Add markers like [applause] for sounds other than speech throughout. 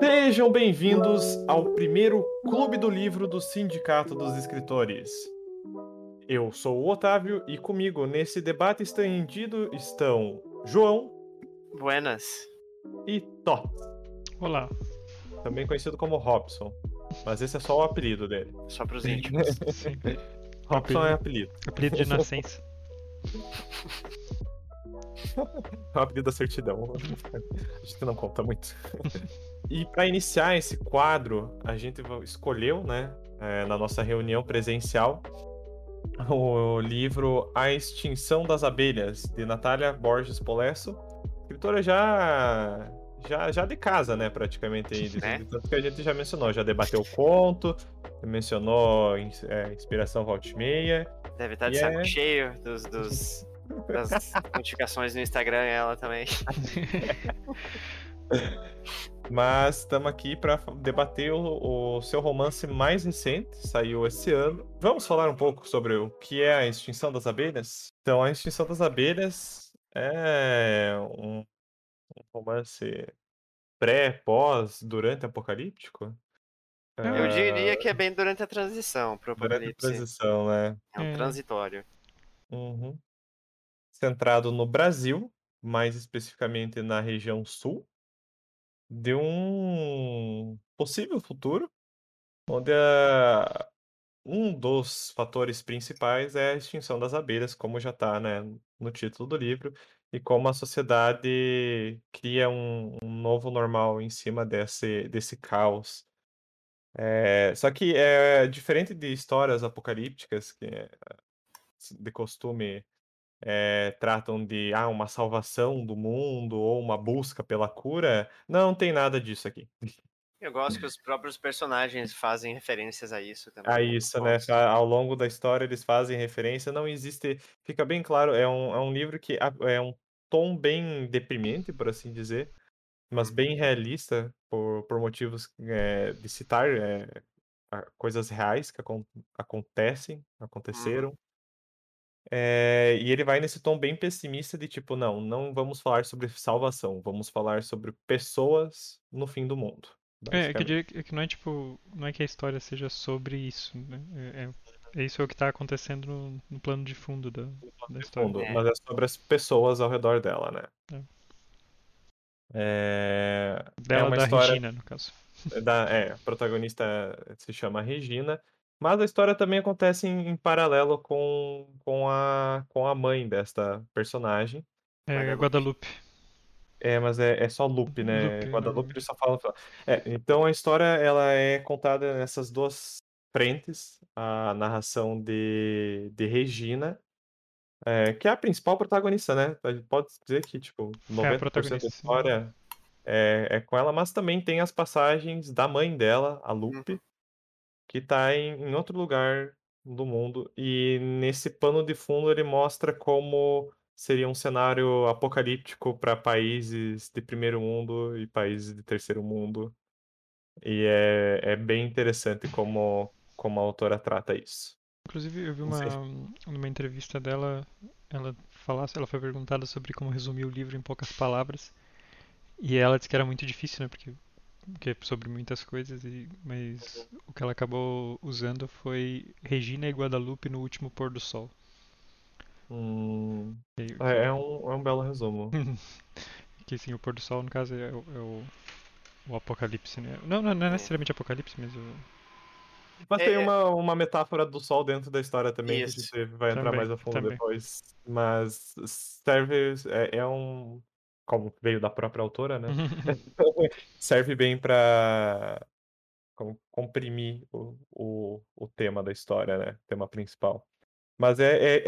Sejam bem-vindos ao primeiro Clube do Livro do Sindicato dos Escritores. Eu sou o Otávio e comigo nesse debate estendido estão João Buenas. e Tó, Olá. também conhecido como Robson. Mas esse é só o apelido dele. Só pros íntimos. [laughs] Sim. Robson é apelido. Apelido de nascença. [laughs] É o apelido da certidão. A gente não conta muito. [laughs] E para iniciar esse quadro, a gente escolheu, né, é, na nossa reunião presencial, o livro A Extinção das Abelhas, de Natália Borges Polesso, escritora já já, já de casa, né, praticamente, aí, de- Né? tanto que a gente já mencionou, já debateu o conto, mencionou é, Inspiração Volte Meia, Deve estar de E saco é- cheio dos, dos- das [laughs] notificações no Instagram, ela também. [laughs] Mas estamos aqui para debater o, o seu romance mais recente, saiu esse ano. Vamos falar um pouco sobre o que é a extinção das abelhas? Então, a extinção das abelhas é um, um romance pré, pós, durante apocalíptico? Eu Ah, diria que é bem durante a transição pro durante a apocalipse. transição, né? É um É. transitório. Uhum. Centrado no Brasil, mais especificamente na região sul, de um possível futuro, onde a- um dos fatores principais é a extinção das abelhas, como já está, né, no título do livro, e como a sociedade cria um, um novo normal em cima desse, desse caos. É, só que é diferente de histórias apocalípticas que é, de costume eh, tratam de ah, uma salvação do mundo ou uma busca pela cura, não tem nada disso aqui. Eu gosto que os próprios personagens fazem referências a isso também. A isso, né? Gosto. fa- Ao longo da história eles fazem referência, não existe. Fica bem claro, é um, é um livro que é um tom bem deprimente, por assim dizer, mas bem realista, por, por motivos eh, de citar a- coisas reais que acon- acontecem, aconteceram. É, e ele vai nesse tom bem pessimista de tipo, não, não vamos falar sobre salvação, vamos falar sobre pessoas no fim do mundo. É, é que eu diria que que não é tipo. Não é que a história seja sobre isso, né? É, é, é isso é o que tá acontecendo no, no plano de fundo da, da história. fundo, É. mas é sobre as pessoas ao redor dela, né? É, é Dela uma da história Regina, no caso. [laughs] da, é, a protagonista se chama Regina, mas a história também acontece em, em paralelo com, com a, com a mãe desta personagem. É Guadalupe. Guadalupe. É, mas é, é só Lupe, né? Guadalupe né? ele só fala. fala- É, então a história ela é contada nessas duas frentes. A narração de, de Regina, é, que é a principal protagonista, né? Pode dizer que, tipo, 90% da protagonista, sim. história é, é com ela, mas também tem as passagens da mãe dela, a Lupe, que tá em, em outro lugar do mundo. E nesse pano de fundo ele mostra como seria um cenário apocalíptico para países de primeiro mundo e países de terceiro mundo. E é, é bem interessante como, como a autora trata isso. Inclusive, eu vi uma, numa entrevista dela, ela falasse, ela foi perguntada sobre como resumir o livro em poucas palavras. E ela disse que era muito difícil, né? Porque, porque é sobre muitas coisas, e, mas o que ela acabou usando foi Regina e Guadalupe no último pôr do sol. Hum, é, é um, é um belo resumo. [laughs] que sim, o pôr do sol, no caso, é, o, é o, o apocalipse, né? Não, não, não é necessariamente apocalipse, mas o, Mas É, tem é- uma, uma metáfora do sol dentro da história também, Isso. que a gente vai entrar Também, mais a fundo também. depois. Mas serve, é, é um. Como veio da própria autora, né? [laughs] [laughs] serve bem para comprimir o, o, o tema da história, né? O tema principal. Mas é, é,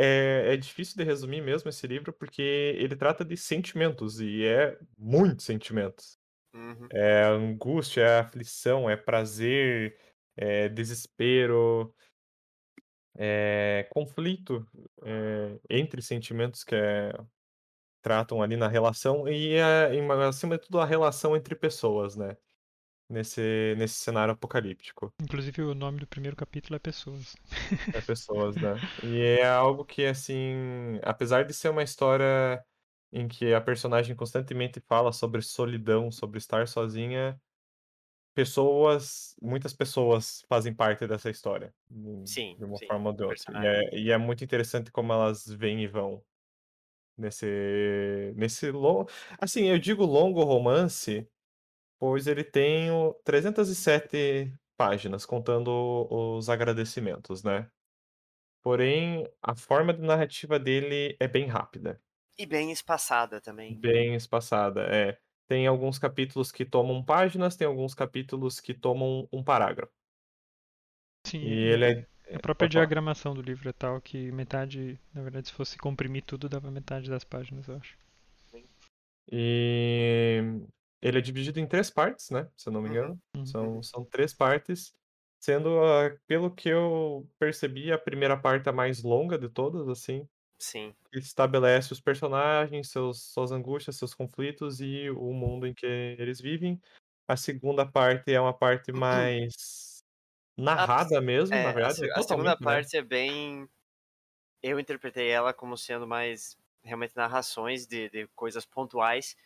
é, é difícil de resumir mesmo esse livro, porque ele trata de sentimentos, e é muitos sentimentos. Uhum. É angústia, é aflição, é prazer, é desespero, é conflito é, entre sentimentos que é, tratam ali na relação e, acima de tudo, a relação entre pessoas, né? Nesse, nesse cenário apocalíptico. Inclusive o nome do primeiro capítulo é Pessoas. É [laughs] pessoas, né? E é algo que, assim, apesar de ser uma história em que a personagem constantemente fala sobre solidão, sobre estar sozinha, pessoas, muitas pessoas fazem parte dessa história, Sim, de uma sim, forma ou de outra. E é, e é muito interessante como elas vêm e vão nesse, nesse longo. Assim, eu digo longo romance, pois ele tem o 307 páginas, contando os agradecimentos, né? Porém, a forma de narrativa dele é bem rápida. E bem espaçada também. Bem espaçada, é. Tem alguns capítulos que tomam páginas, tem alguns capítulos que tomam um parágrafo. Sim, E ele é. a própria pode falar. diagramação do livro é tal que metade, na verdade, se fosse comprimir tudo, dava metade das páginas, eu acho. E ele é dividido em três partes, né? Se eu não me Uhum, engano. uhum. São, são três partes. Sendo, ah, pelo que eu percebi, a primeira parte a mais longa de todas, assim. Sim. que estabelece os personagens, seus, suas angústias, seus conflitos e o mundo em que eles vivem. A segunda parte é uma parte mais narrada mesmo, É, na a, verdade, é a segunda né? parte é bem. Eu interpretei ela como sendo mais realmente narrações de, de coisas pontuais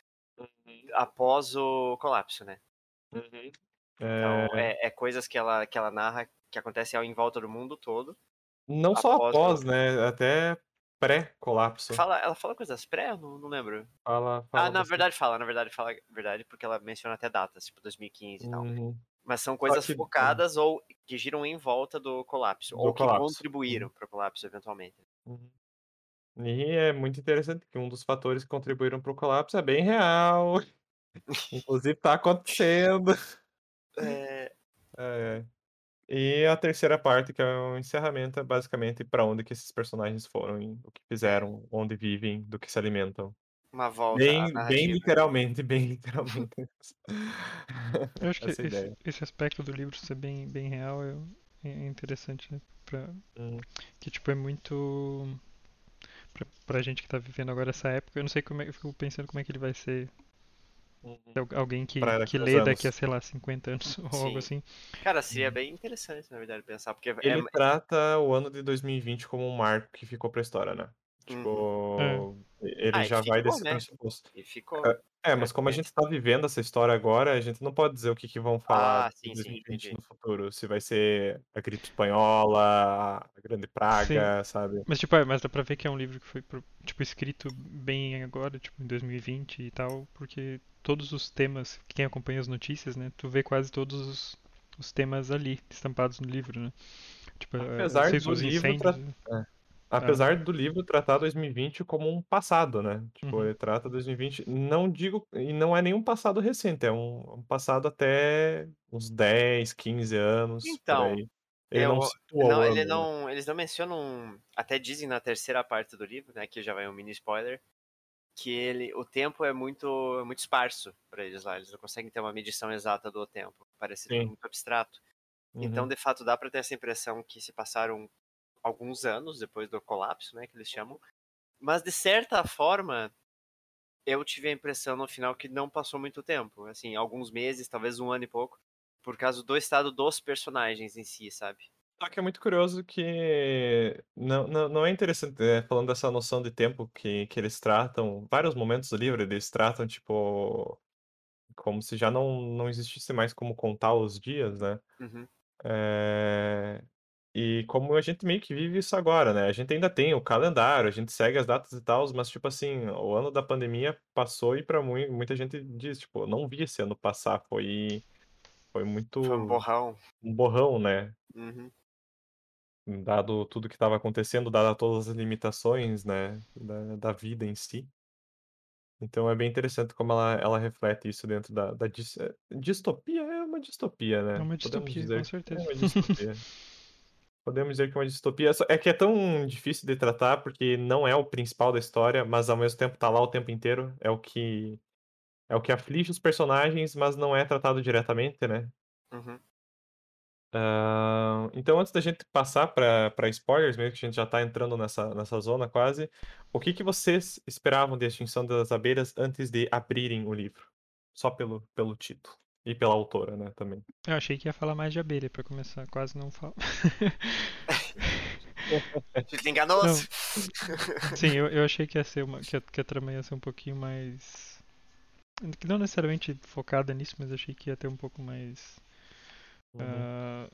após o colapso, né? Uhum. Então, É, é, é coisas que ela, que ela narra que acontecem ao em volta do mundo todo. não só após o- após, né? Até pré-colapso. Fala, ela fala coisas pré? Eu não, não lembro. Fala, Ah, fala na bastante. verdade fala, na verdade fala verdade, porque ela menciona até datas, tipo 2015 e tal. Uhum. Mas são coisas que- focadas ou que giram em volta do colapso, Do ou que colapso. contribuíram para o colapso eventualmente. Uhum. E é muito interessante que um dos fatores que contribuíram para o colapso é bem real. [laughs] Inclusive tá acontecendo. É, [laughs] É. E a terceira parte, que é o encerramento, é basicamente para onde que esses personagens foram, o que fizeram, onde vivem, do que se alimentam. uma volta Bem, bem literalmente, bem [laughs] literalmente. Eu acho que esse, esse aspecto do livro ser bem, bem real é, é interessante, né? Pra, Hum. que tipo é muito pra, gente que tá vivendo agora essa época, eu não sei como é, eu fico pensando como é que ele vai ser se al- alguém que, que lê daqui a, anos. sei lá, 50 anos [laughs] ou Sim. algo assim. Cara, seria bem interessante, na verdade, pensar, porque é, Ele trata o ano de 2020 como um marco que ficou pra história, né? Tipo, ele Ah, já vai ficou, desse né? pressuposto. e ficou. É, mas como a gente tá vivendo essa história agora, a gente não pode dizer o que, que vão falar Ah, sim, sim, 2020 entendi. no futuro. Se vai ser a gripe espanhola, a grande praga, sabe? Mas tipo, é, mas dá pra ver que é um livro que foi tipo escrito bem agora, tipo em 2020 e tal, porque todos os temas, quem acompanha as notícias, né, tu vê quase todos os, os temas ali estampados no livro, né? Tipo, eh, Apesar do os livro incêndios, tra- Apesar do livro tratar 2020 como um passado, né? Tipo, Uhum. ele trata 2020, não digo, e não é nenhum passado recente, é um, um passado até uns 10, 15 anos, Então. Ele eu- não não, ele não, eles não mencionam, até dizem na terceira parte do livro, né, que já vai um mini spoiler, que ele, o tempo é muito, é muito esparso para eles lá, eles não conseguem ter uma medição exata do tempo, parece muito abstrato. Então, Uhum. de fato, dá para ter essa impressão que se passaram alguns anos depois do colapso, né, que eles chamam. Mas de certa forma, eu tive a impressão no final que não passou muito tempo, assim, alguns meses, talvez um ano e pouco, por causa do estado dos personagens em si, sabe? Só que é muito curioso que não, não, não é interessante, é, falando dessa noção de tempo que, que eles tratam, vários momentos do livro, eles tratam, tipo, como se já não, não existisse mais como contar os dias, né? Uhum. É, E como a gente meio que vive isso agora, né? A gente ainda tem o calendário, a gente segue as datas e tal, mas, tipo assim, o ano da pandemia passou e pra mui- muita gente diz, tipo, não vi esse ano passar, foi, foi muito Foi um borrão. um borrão, né? Uhum. dado tudo que estava acontecendo, dado todas as limitações, né, da, da vida em si. Então é bem interessante como ela, ela reflete isso dentro da, da dis- eh, distopia, é uma distopia, né? É uma Podemos distopia, dizer com que certeza. É uma [laughs] distopia. Podemos dizer que é uma distopia. É que é tão difícil de tratar porque não é o principal da história, mas ao mesmo tempo tá lá o tempo inteiro. É o que é o que aflige os personagens, mas não é tratado diretamente, né? Uhum. Ah, então, antes da gente passar para spoilers, mesmo que a gente já está entrando nessa, nessa zona quase, o que, que vocês esperavam de Extinção das Abelhas antes de abrirem o livro? Só pelo, pelo título. E pela autora, né, também. Eu achei que ia falar mais de abelha pra começar, quase não falo. [laughs] Fica enganoso. Sim, eu, eu achei que ia ser uma. Que a, que a trama ia ser um pouquinho mais. que Não necessariamente focada nisso, mas achei que ia ter um pouco mais. Uhum. ah,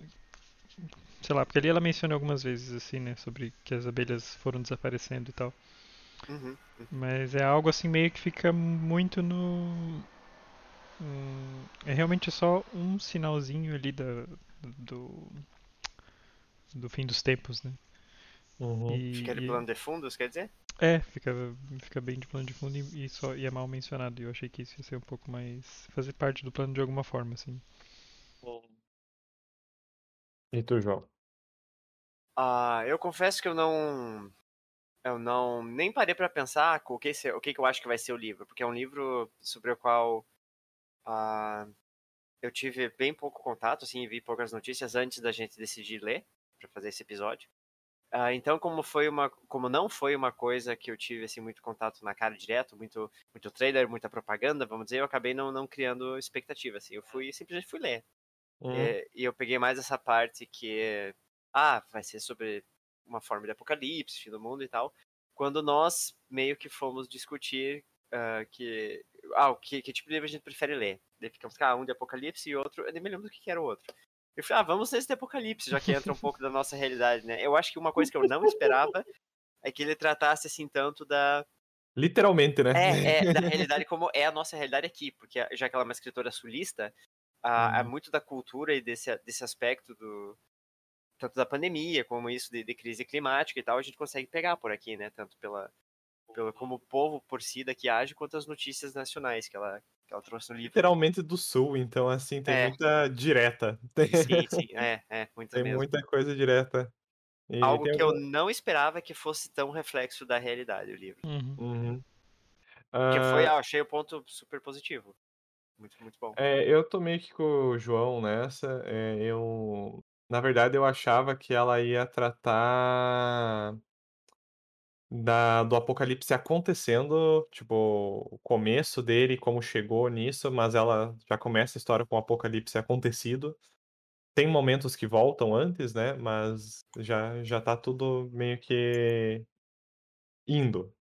sei lá, porque ali ela menciona algumas vezes assim, né? Sobre que as abelhas foram desaparecendo e tal. Uhum. Mas é algo assim meio que fica muito no. Hum, é realmente só um sinalzinho ali da, do. do fim dos tempos, né? Uhum. E, Fica de plano de fundos, quer dizer? É, fica, fica bem de plano de fundo e, e só, e é mal mencionado. E eu achei que isso ia ser um pouco mais. fazer parte do plano de alguma forma, assim. E tu, João? Ah, eu confesso que eu não. Eu não. Nem parei pra pensar o que, o que, que eu acho que vai ser o livro. Porque é um livro sobre o qual. Ah, eu tive bem pouco contato, assim, vi poucas notícias antes da gente decidir ler pra fazer esse episódio. Ah, então, como foi uma, como não foi uma coisa que eu tive assim muito contato na cara direto, muito, muito trailer, muita propaganda, vamos dizer, eu acabei não, não criando expectativa, assim. Eu fui simplesmente fui ler. Uhum. É, e eu peguei mais essa parte que ah, vai ser sobre uma forma de apocalipse, fim do mundo e tal. Quando nós meio que fomos discutir ah, que ah, que, que tipo de livro a gente prefere ler. Daí ficamos, ah, um de apocalipse e outro, eu nem me lembro do que, que era o outro. Eu falei, ah, vamos nesse de apocalipse, já que entra um pouco da nossa realidade, né? Eu acho que uma coisa que eu não esperava é que ele tratasse assim tanto da Literalmente, né? é, é, [laughs] da realidade como é a nossa realidade aqui, porque já que ela é uma escritora sulista, a Uhum. muito da cultura e desse, desse aspecto do tanto da pandemia como isso de, de crise climática e tal, a gente consegue pegar por aqui, né? Tanto pela pelo como o povo por si daqui age, quanto as notícias nacionais que ela que ela trouxe no livro. Literalmente do sul, então assim, tem É. muita direta. Tem, Sim, sim, é, é, muita tem mesmo. muita coisa direta. E Algo tem que eu não esperava que fosse tão reflexo da realidade o livro. Uhum. Uhum. Que foi, Ah, ah, achei o ponto super positivo. Muito, muito bom. É, eu tô meio que com o João nessa. é, eu, na verdade, eu achava que ela ia tratar da, do apocalipse acontecendo, tipo, o começo dele, como chegou nisso, mas ela já começa a história com o apocalipse acontecido. Tem momentos que voltam antes, né? Mas já, já tá tudo meio que indo.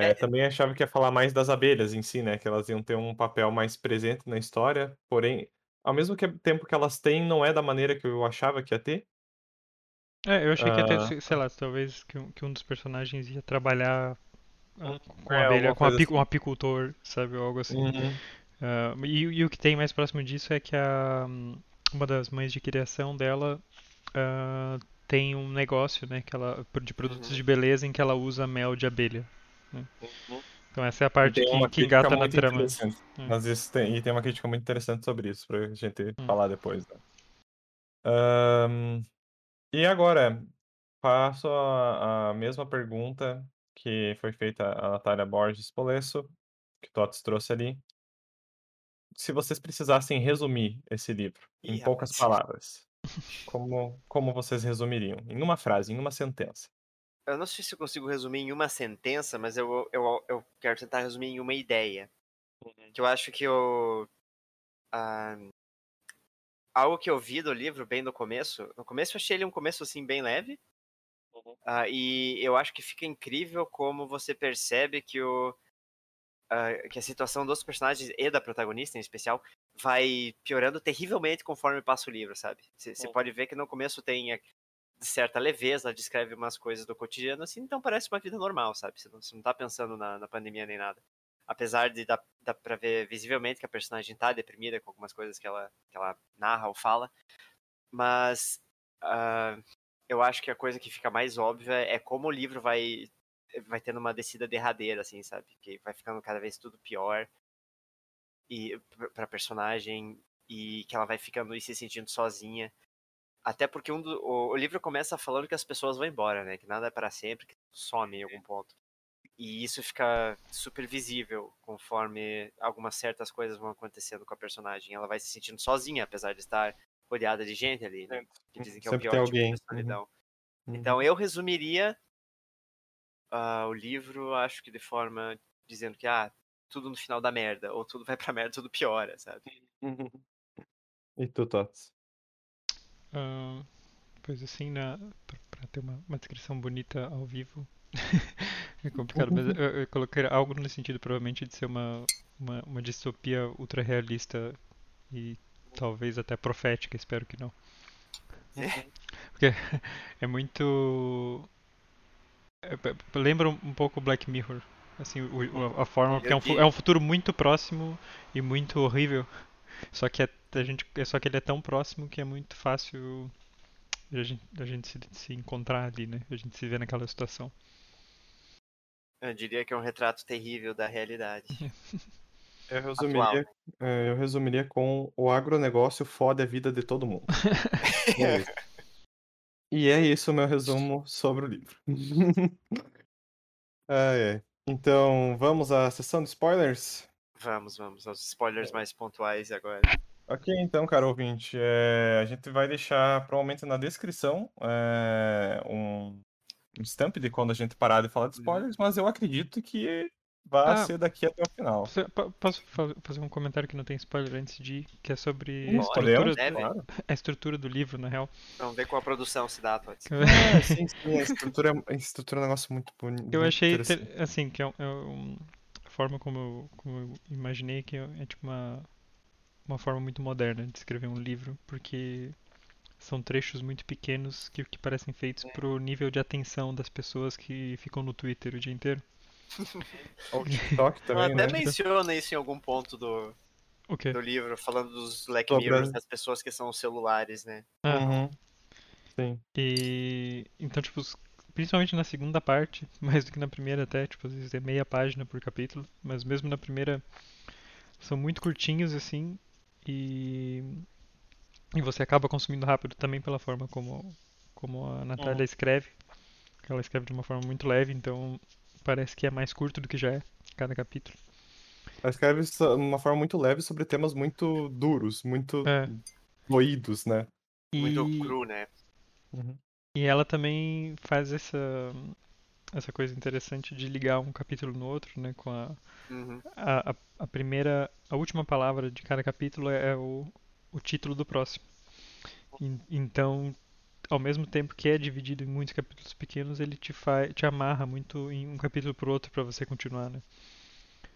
É, É, também achava que ia falar mais das abelhas em si, né? Que elas iam ter um papel mais presente na história, porém, ao mesmo tempo que elas têm, não é da maneira que eu achava que ia ter. É, eu achei que até, Ah. sei- lá, talvez que um, que um dos personagens ia trabalhar ah, com É, abelha, alguma com coisa api- um assim. apicultor, sabe, ou algo assim. Uhum. Ah, e, e o que tem mais próximo disso é que a, uma das mães de criação dela ah, tem um negócio, né, que ela, de produtos Uhum. de beleza em que ela usa mel de abelha. né? Uhum. Então essa é a parte Tem que, uma que crítica engata na muito trama. interessante. Hum. Mas isso tem, e tem uma crítica muito interessante sobre isso, pra gente Hum. falar depois. né? Ahn, e agora, faço a, a mesma pergunta que foi feita a Natália Borges Polesso, que o Tots trouxe ali. Se vocês precisassem resumir esse livro em poucas palavras, como, como vocês resumiriam? Em uma frase, em uma sentença. Eu não sei se eu consigo resumir em uma sentença, mas eu, eu, eu quero tentar resumir em uma ideia. Que eu acho que eu. ah, algo que eu vi do livro bem no começo. No começo eu achei ele um começo assim bem leve. ah, e eu acho que fica incrível como você percebe que o. ah, que a situação dos personagens e da protagonista em especial vai piorando terrivelmente conforme passa o livro, sabe? Você Uhum. pode ver que no começo tem certa leveza, ela descreve umas coisas do cotidiano, assim, então parece uma vida normal, sabe? Você não, você não tá pensando na, na pandemia nem nada. Apesar de dar, dar pra ver visivelmente que a personagem tá deprimida com algumas coisas que ela, que ela narra ou fala. Mas ah, eu acho que a coisa que fica mais óbvia é como o livro vai, vai tendo uma descida derradeira, assim, sabe? Que vai ficando cada vez tudo pior e pra personagem e que ela vai ficando e se sentindo sozinha. Até porque um do- o, o livro começa falando que as pessoas vão embora, né? Que nada é para sempre, que some em algum ponto. E isso fica super visível conforme algumas certas coisas vão acontecendo com a personagem. Ela vai se sentindo sozinha, apesar de estar rodeada de gente ali, né? Que dizem que é o Sempre pior tem tipo alguém. de solidão. Uhum. Então eu resumiria ah, o livro, acho que de forma dizendo que ah, tudo no final da merda, ou tudo vai pra [laughs] merda, tudo piora, sabe? E tu, Tots? Ah, pois assim, na, pra, pra ter uma, uma descrição bonita ao vivo [laughs] é complicado, mas eu, eu coloquei algo no sentido provavelmente de ser uma, uma, uma distopia ultra realista e talvez até profética, espero que não. Porque [laughs] é muito. é, lembra um pouco Black Mirror. Assim, o- a forma. Porque é um, é um futuro muito próximo e muito horrível. Só que é, a gente, é só que ele é tão próximo que é muito fácil a gente, a gente se, se encontrar ali, né? A gente se vê naquela situação. Eu diria que é um retrato terrível da realidade. [laughs] Eu resumiria, é, eu resumiria com o agronegócio fode a vida de todo mundo. [laughs] É. E é isso o meu resumo sobre o livro. [laughs] Ah, é. Então, vamos à sessão de spoilers? Vamos, vamos, aos spoilers mais pontuais agora. Ok, então, caro ouvinte, é, a gente vai deixar provavelmente na descrição é, um, um stamp de quando a gente parar de falar de spoilers, mas eu acredito que vai Ah. ser daqui até o final. Posso fa- fazer um comentário que não tem spoiler antes de ir, que é sobre a estrutura, deve. claro. [laughs] a estrutura do livro, na real. Vamos ver como a produção se dá, Tots. [laughs] É, sim, sim, a estrutura, é- a estrutura é um negócio muito bonito. Eu achei, assim, que é, um- é um- a forma como eu, como eu imaginei que é, é tipo uma, uma forma muito moderna de escrever um livro, porque são trechos muito pequenos que, que parecem feitos pro nível de atenção das pessoas que ficam no Twitter o dia inteiro. [laughs] O TikTok Ela também, até né? menciona isso em algum ponto do, O quê? do livro, falando dos Black Sobre Mirrors, as- das pessoas que são os celulares, né? Ah, Uhum. Sim. E então, tipo, principalmente na segunda parte, [laughs] mais do que na primeira até, tipo, às vezes é meia página por capítulo, mas mesmo na primeira são muito curtinhos assim e e você acaba consumindo rápido também pela forma como como a Natália Uhum. escreve. Ela escreve de uma forma muito leve, então parece que é mais curto do que já é cada capítulo. Ela escreve de uma forma muito leve sobre temas muito duros, muito É. doídos, né? Muito E cru, né? Uhum. E ela também faz essa essa coisa interessante de ligar um capítulo no outro, né, com a Uhum. a, a, a primeira, a última palavra de cada capítulo é o, o título do próximo. En- Então, ao mesmo tempo que é dividido em muitos capítulos pequenos, ele te faz, te amarra muito em um capítulo pro outro pra você continuar, né?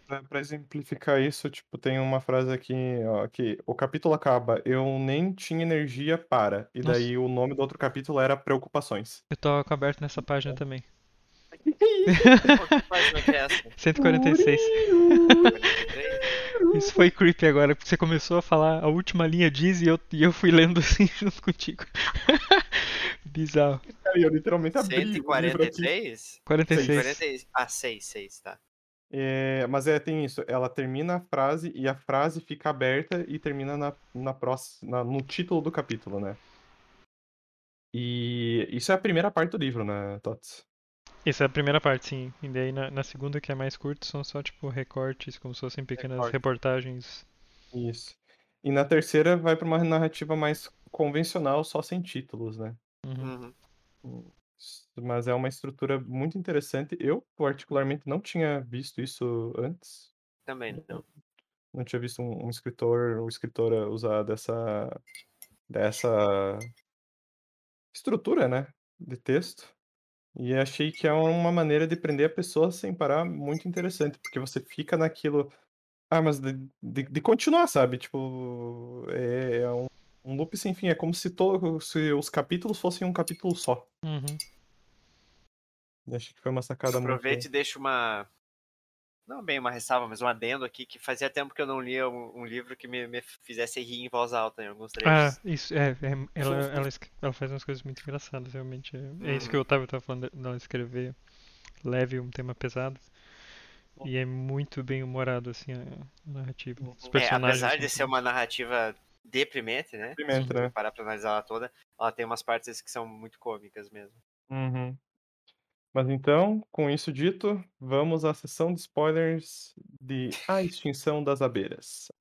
Pra, pra exemplificar isso, tipo, tem uma frase aqui, ó, que o capítulo acaba, eu nem tinha energia para, e Nossa. daí o nome do outro capítulo era Preocupações. Eu tô com aberto nessa página também. [laughs] Que [laughs] página que é essa? 146. 43? Isso foi creepy agora, porque você começou a falar a última linha diz e eu, e eu fui lendo [laughs] assim junto contigo. [laughs] Bizarro. Cara, eu literalmente abri o livro aqui. 143? 46. 46. Ah, 6, 6, tá. É, mas é, tem isso, ela termina a frase e a frase fica aberta e termina na, na próxima, no título do capítulo, né? E isso é a primeira parte do livro, né, Tots? Essa é a primeira parte, sim. E daí na, na segunda, que é mais curto, são só tipo recortes, como se fossem pequenas Recorte. reportagens. Isso. E na terceira vai pra uma narrativa mais convencional, só sem títulos, né? Uhum. Uhum. Mas é uma estrutura muito interessante. Eu, particularmente, não tinha visto isso antes. Também não. Não tinha visto um, um escritor ou escritora usar dessa, dessa estrutura, né? De texto. E achei que é uma maneira de prender a pessoa sem parar muito interessante, porque você fica naquilo. Ah, mas de, de, de continuar, sabe? Tipo, é, é um, um loop sem fim. É como se, to, se os capítulos fossem um capítulo só. Uhum. Achei que foi uma sacada muito. Aproveita e deixa uma. Não bem uma ressalva, mas um adendo aqui que fazia tempo que eu não lia um, um livro que me, me fizesse rir em voz alta em alguns Ah, trechos. isso, é, é, ela, ela, ela faz umas coisas muito engraçadas, realmente. É, é isso que o Otávio tava falando dela escrever leve, um tema pesado. E é muito bem humorado, assim, a, a narrativa. Os É, personagens apesar são de ser uma narrativa deprimente, né? Deprimente, Se né? parar pra analisar ela toda, ela tem umas partes que são muito cômicas mesmo. Uhum. Mas então, com isso dito, vamos à sessão de spoilers de A Extinção das Abelhas.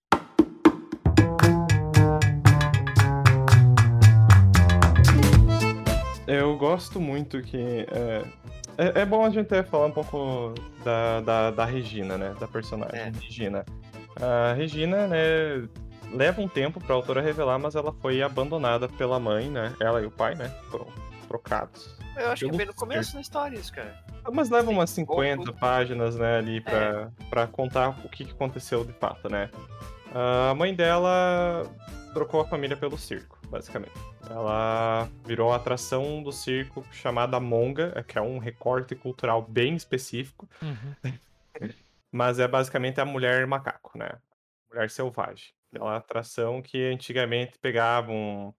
Eu gosto muito que é, É, é bom a gente falar um pouco da, da, da Regina, né? Da personagem É. Regina. A Regina, né? Leva um tempo pra autora revelar, mas ela foi abandonada pela mãe, né? Ela e o pai, né? Foram trocados. Eu acho que é bem no começo da história isso, cara. Mas leva Sim, umas ou 50 tudo. páginas, né, ali pra, pra contar o que, aconteceu de fato, né? A mãe dela trocou a família pelo circo, basicamente. Ela virou a atração do circo chamada Monga, que é um recorte cultural bem específico, Uhum. [laughs] mas é basicamente a mulher macaco, né? Mulher selvagem. É uma atração que antigamente pegavam.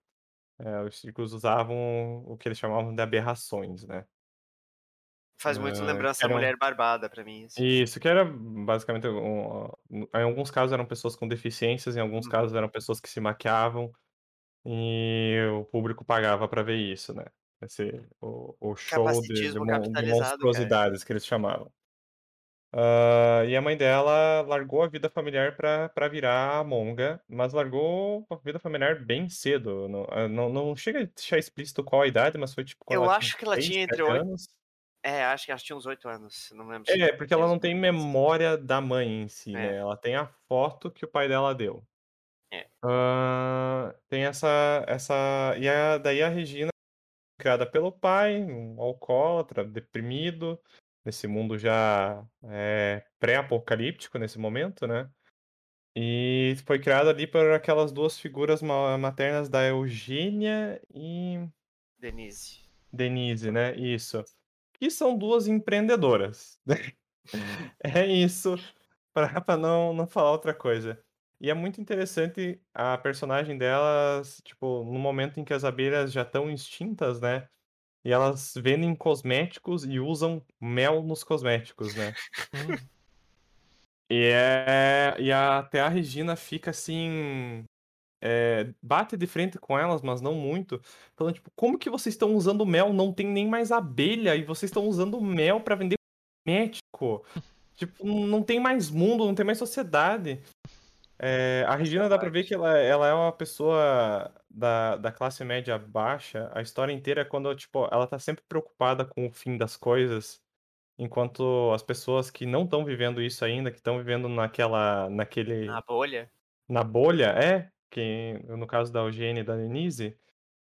É, os circos usavam o que eles chamavam de aberrações, né? Faz muito Ah, lembrança da mulher barbada pra mim. assim. Isso, que era basicamente. um- em alguns casos eram pessoas com deficiências, em alguns Uhum. casos eram pessoas que se maquiavam e o público pagava pra ver isso, né? Esse, o, o show de, de, de capitalizado, cara. monstruosidades que eles chamavam. Ah, e a mãe dela largou a vida familiar pra, pra virar a monga, mas largou a vida familiar bem cedo. Não, ah, não, não chega a deixar explícito qual a idade, mas foi tipo Eu acho que ela tinha entre sete oito- anos. É, acho que ela tinha uns 8 anos. Não lembro É, porque ela não tem isso. memória da mãe em si, É. né? Ela tem a foto que o pai dela deu. É. Ah, tem essa, essa, e a, daí a Regina, criada pelo pai, um alcoólatra, deprimido, nesse mundo já é, pré-apocalíptico nesse momento, né? E foi criada ali por aquelas duas figuras ma- maternas da Eugênia e Denise. Denise, né? Isso. Que são duas empreendedoras. [laughs] É isso, pra não, não falar outra coisa. E é muito interessante a personagem delas, tipo, no momento em que as abelhas já estão extintas, né? E elas vendem cosméticos e usam mel nos cosméticos, né? E, é, e a- até a Regina fica assim. é, bate de frente com elas, mas não muito. Falando, tipo, como que vocês estão usando mel? Não tem nem mais abelha e vocês estão usando mel pra vender cosmético. Tipo, não tem mais mundo, não tem mais sociedade. É, a Regina dá pra ver que ela, ela é uma pessoa da, da classe média baixa. A história inteira é quando, tipo, ela tá sempre preocupada com o fim das coisas. Enquanto as pessoas que não estão vivendo isso ainda, que estão vivendo naquela, naquele, Na bolha. na bolha, é, que no caso da Eugênia e da Denise,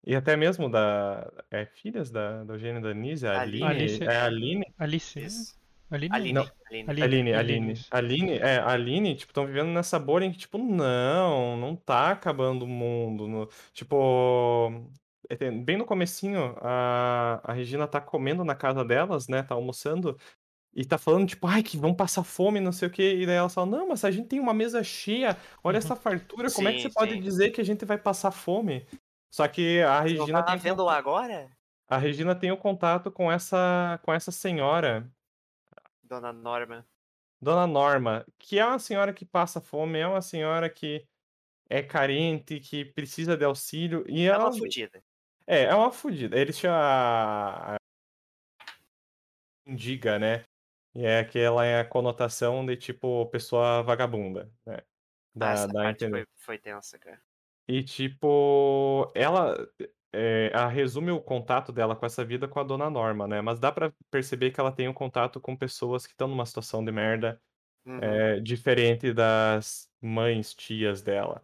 e até mesmo da, é, filhas da, da Eugênia e da Denise, a Aline. Aline, Alice. é a Aline, Alice? Isso. Aline? Aline. Não. Aline. Aline. Aline, Aline, Aline, isso. Aline, é, a Aline, tipo, estão vivendo nessa bolha em que, tipo, não, não tá acabando o mundo, no- tipo, é, tem- bem no comecinho, a, a Regina tá comendo na casa delas, né, tá almoçando, e tá falando, tipo, ai, que vão passar fome, não sei o quê, e daí ela fala, não, mas a gente tem uma mesa cheia, olha Uhum. essa fartura, como é que Sim, você pode sim. dizer que a gente vai passar fome? Só que a Você não Regina tá tem vendo lá agora? a Regina tem o contato com essa com essa senhora, Dona Norma. Dona Norma, que é uma senhora que passa fome, é uma senhora que é carente, que precisa de auxílio e É ela uma fudida. é, é uma fudida. Eles chamam a, a mendiga, né? E é aquela é a conotação de tipo pessoa vagabunda, né? Ah, Dá, essa dá a parte foi, foi tensa, cara. E tipo, ela é, ela resume o contato dela com essa vida com a Dona Norma, né? Mas dá pra perceber que ela tem um contato com pessoas que estão numa situação de merda Uhum. é, diferente das mães, tias dela.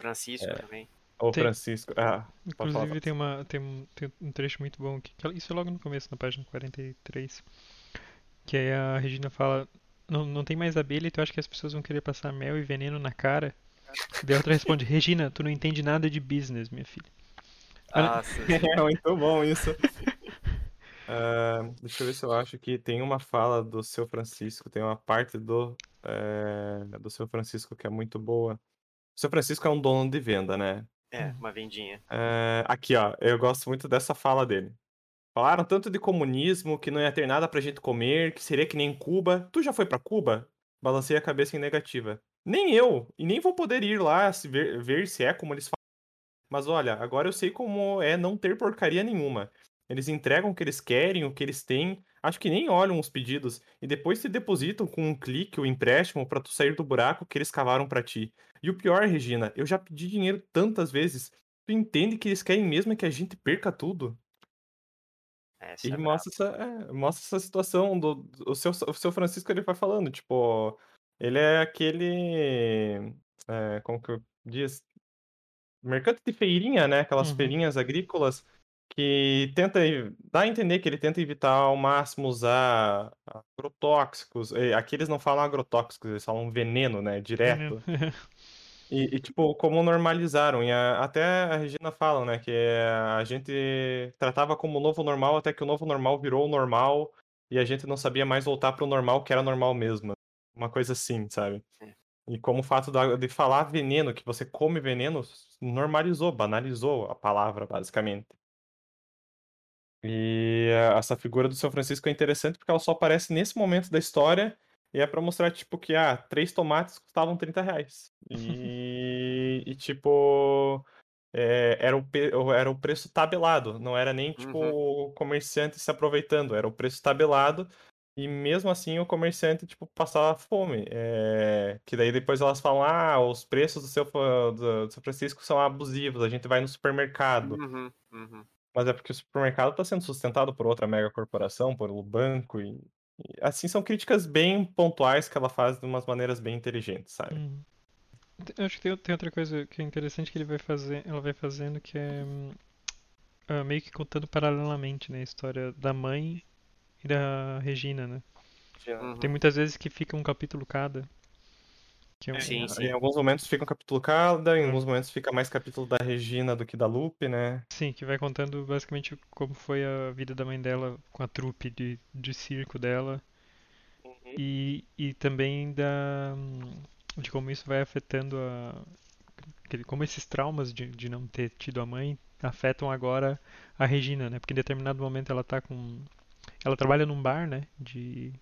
Francisco é. também. Ou Tem- Francisco. Ah, pode falar, Inclusive tem, uma, tem, um, tem um trecho muito bom, ela- isso é logo no começo, na página 43, que aí a Regina fala, não, não tem mais abelha e tu acha que as pessoas vão querer passar mel e veneno na cara? Daí a outra [laughs] responde, Regina, tu não entende nada de business, minha filha. Olha- Ah, sim. É [laughs] muito bom isso. [laughs] Ah, deixa eu ver se eu acho que tem uma fala do seu Francisco, tem uma parte do, é, do seu Francisco que é muito boa. O seu Francisco é um dono de venda, né? É, uma vendinha. É, aqui, ó, eu gosto muito dessa fala dele. Falaram tanto de comunismo, que não ia ter nada pra gente comer, que seria que nem Cuba. Tu já foi pra Cuba? Balancei a cabeça em negativa. Nem eu, e nem vou poder ir lá se ver, ver se é como eles falam. Mas olha, agora eu sei como é não ter porcaria nenhuma. Eles entregam o que eles querem, o que eles têm, acho que nem olham os pedidos, e depois te depositam com um clique o empréstimo pra tu sair do buraco que eles cavaram pra ti. E o pior, Regina, eu já pedi dinheiro tantas vezes. Tu entende que eles querem mesmo é que a gente perca tudo? Essa E é mostra essa, é, mostra essa situação do, do- o seu, o seu Francisco ele vai falando, tipo, ele é aquele, é, como que eu diz, mercante de feirinha, né? Aquelas Uhum. feirinhas agrícolas que tenta dá a entender que ele tenta evitar ao máximo usar agrotóxicos. E Aqui eles não falam agrotóxicos, eles falam veneno, né? Direto. [laughs] E, e, tipo, como normalizaram. E a- até a Regina fala, né? Que a gente tratava como novo normal até que o novo normal virou o normal e a gente não sabia mais voltar pro normal que era normal mesmo. Uma coisa assim, sabe? É. E como o fato da- de falar veneno, que você come veneno, normalizou, banalizou a palavra, basicamente. E essa figura do São Francisco é interessante porque ela só aparece nesse momento da história e é pra mostrar, tipo, que, ah, três tomates custavam 30 reais. E, [laughs] e tipo, é, era, o, era o preço tabelado, não era nem, tipo, o comerciante se aproveitando, era o preço tabelado. E mesmo assim o comerciante, tipo, passava fome. É, que daí depois elas falam, ah, os preços do seu, do, do São Francisco são abusivos, a gente vai no supermercado. Uhum, uhum. Mas é porque o supermercado está sendo sustentado por outra mega corporação, por um banco, e, e, assim são críticas bem pontuais que ela faz de umas maneiras bem inteligentes, sabe? Uhum. Eu acho que tem, tem outra coisa que é interessante que ele vai fazer, ela vai fazendo que é ah, meio que contando paralelamente, né, a história da mãe e da Regina, né? Uhum. Tem muitas vezes que fica um capítulo cada. Que é um, Sim, sim. Em alguns momentos fica um capítulo cada, em Hum. alguns momentos fica mais capítulo da Regina do que da Lupe, né? Sim, que vai contando basicamente como foi a vida da mãe dela com a trupe de, de circo dela e, e também da de como isso vai afetando a como esses traumas de, de não ter tido a mãe afetam agora a Regina, né? Porque em determinado momento ela tá com ela trabalha num bar, né? De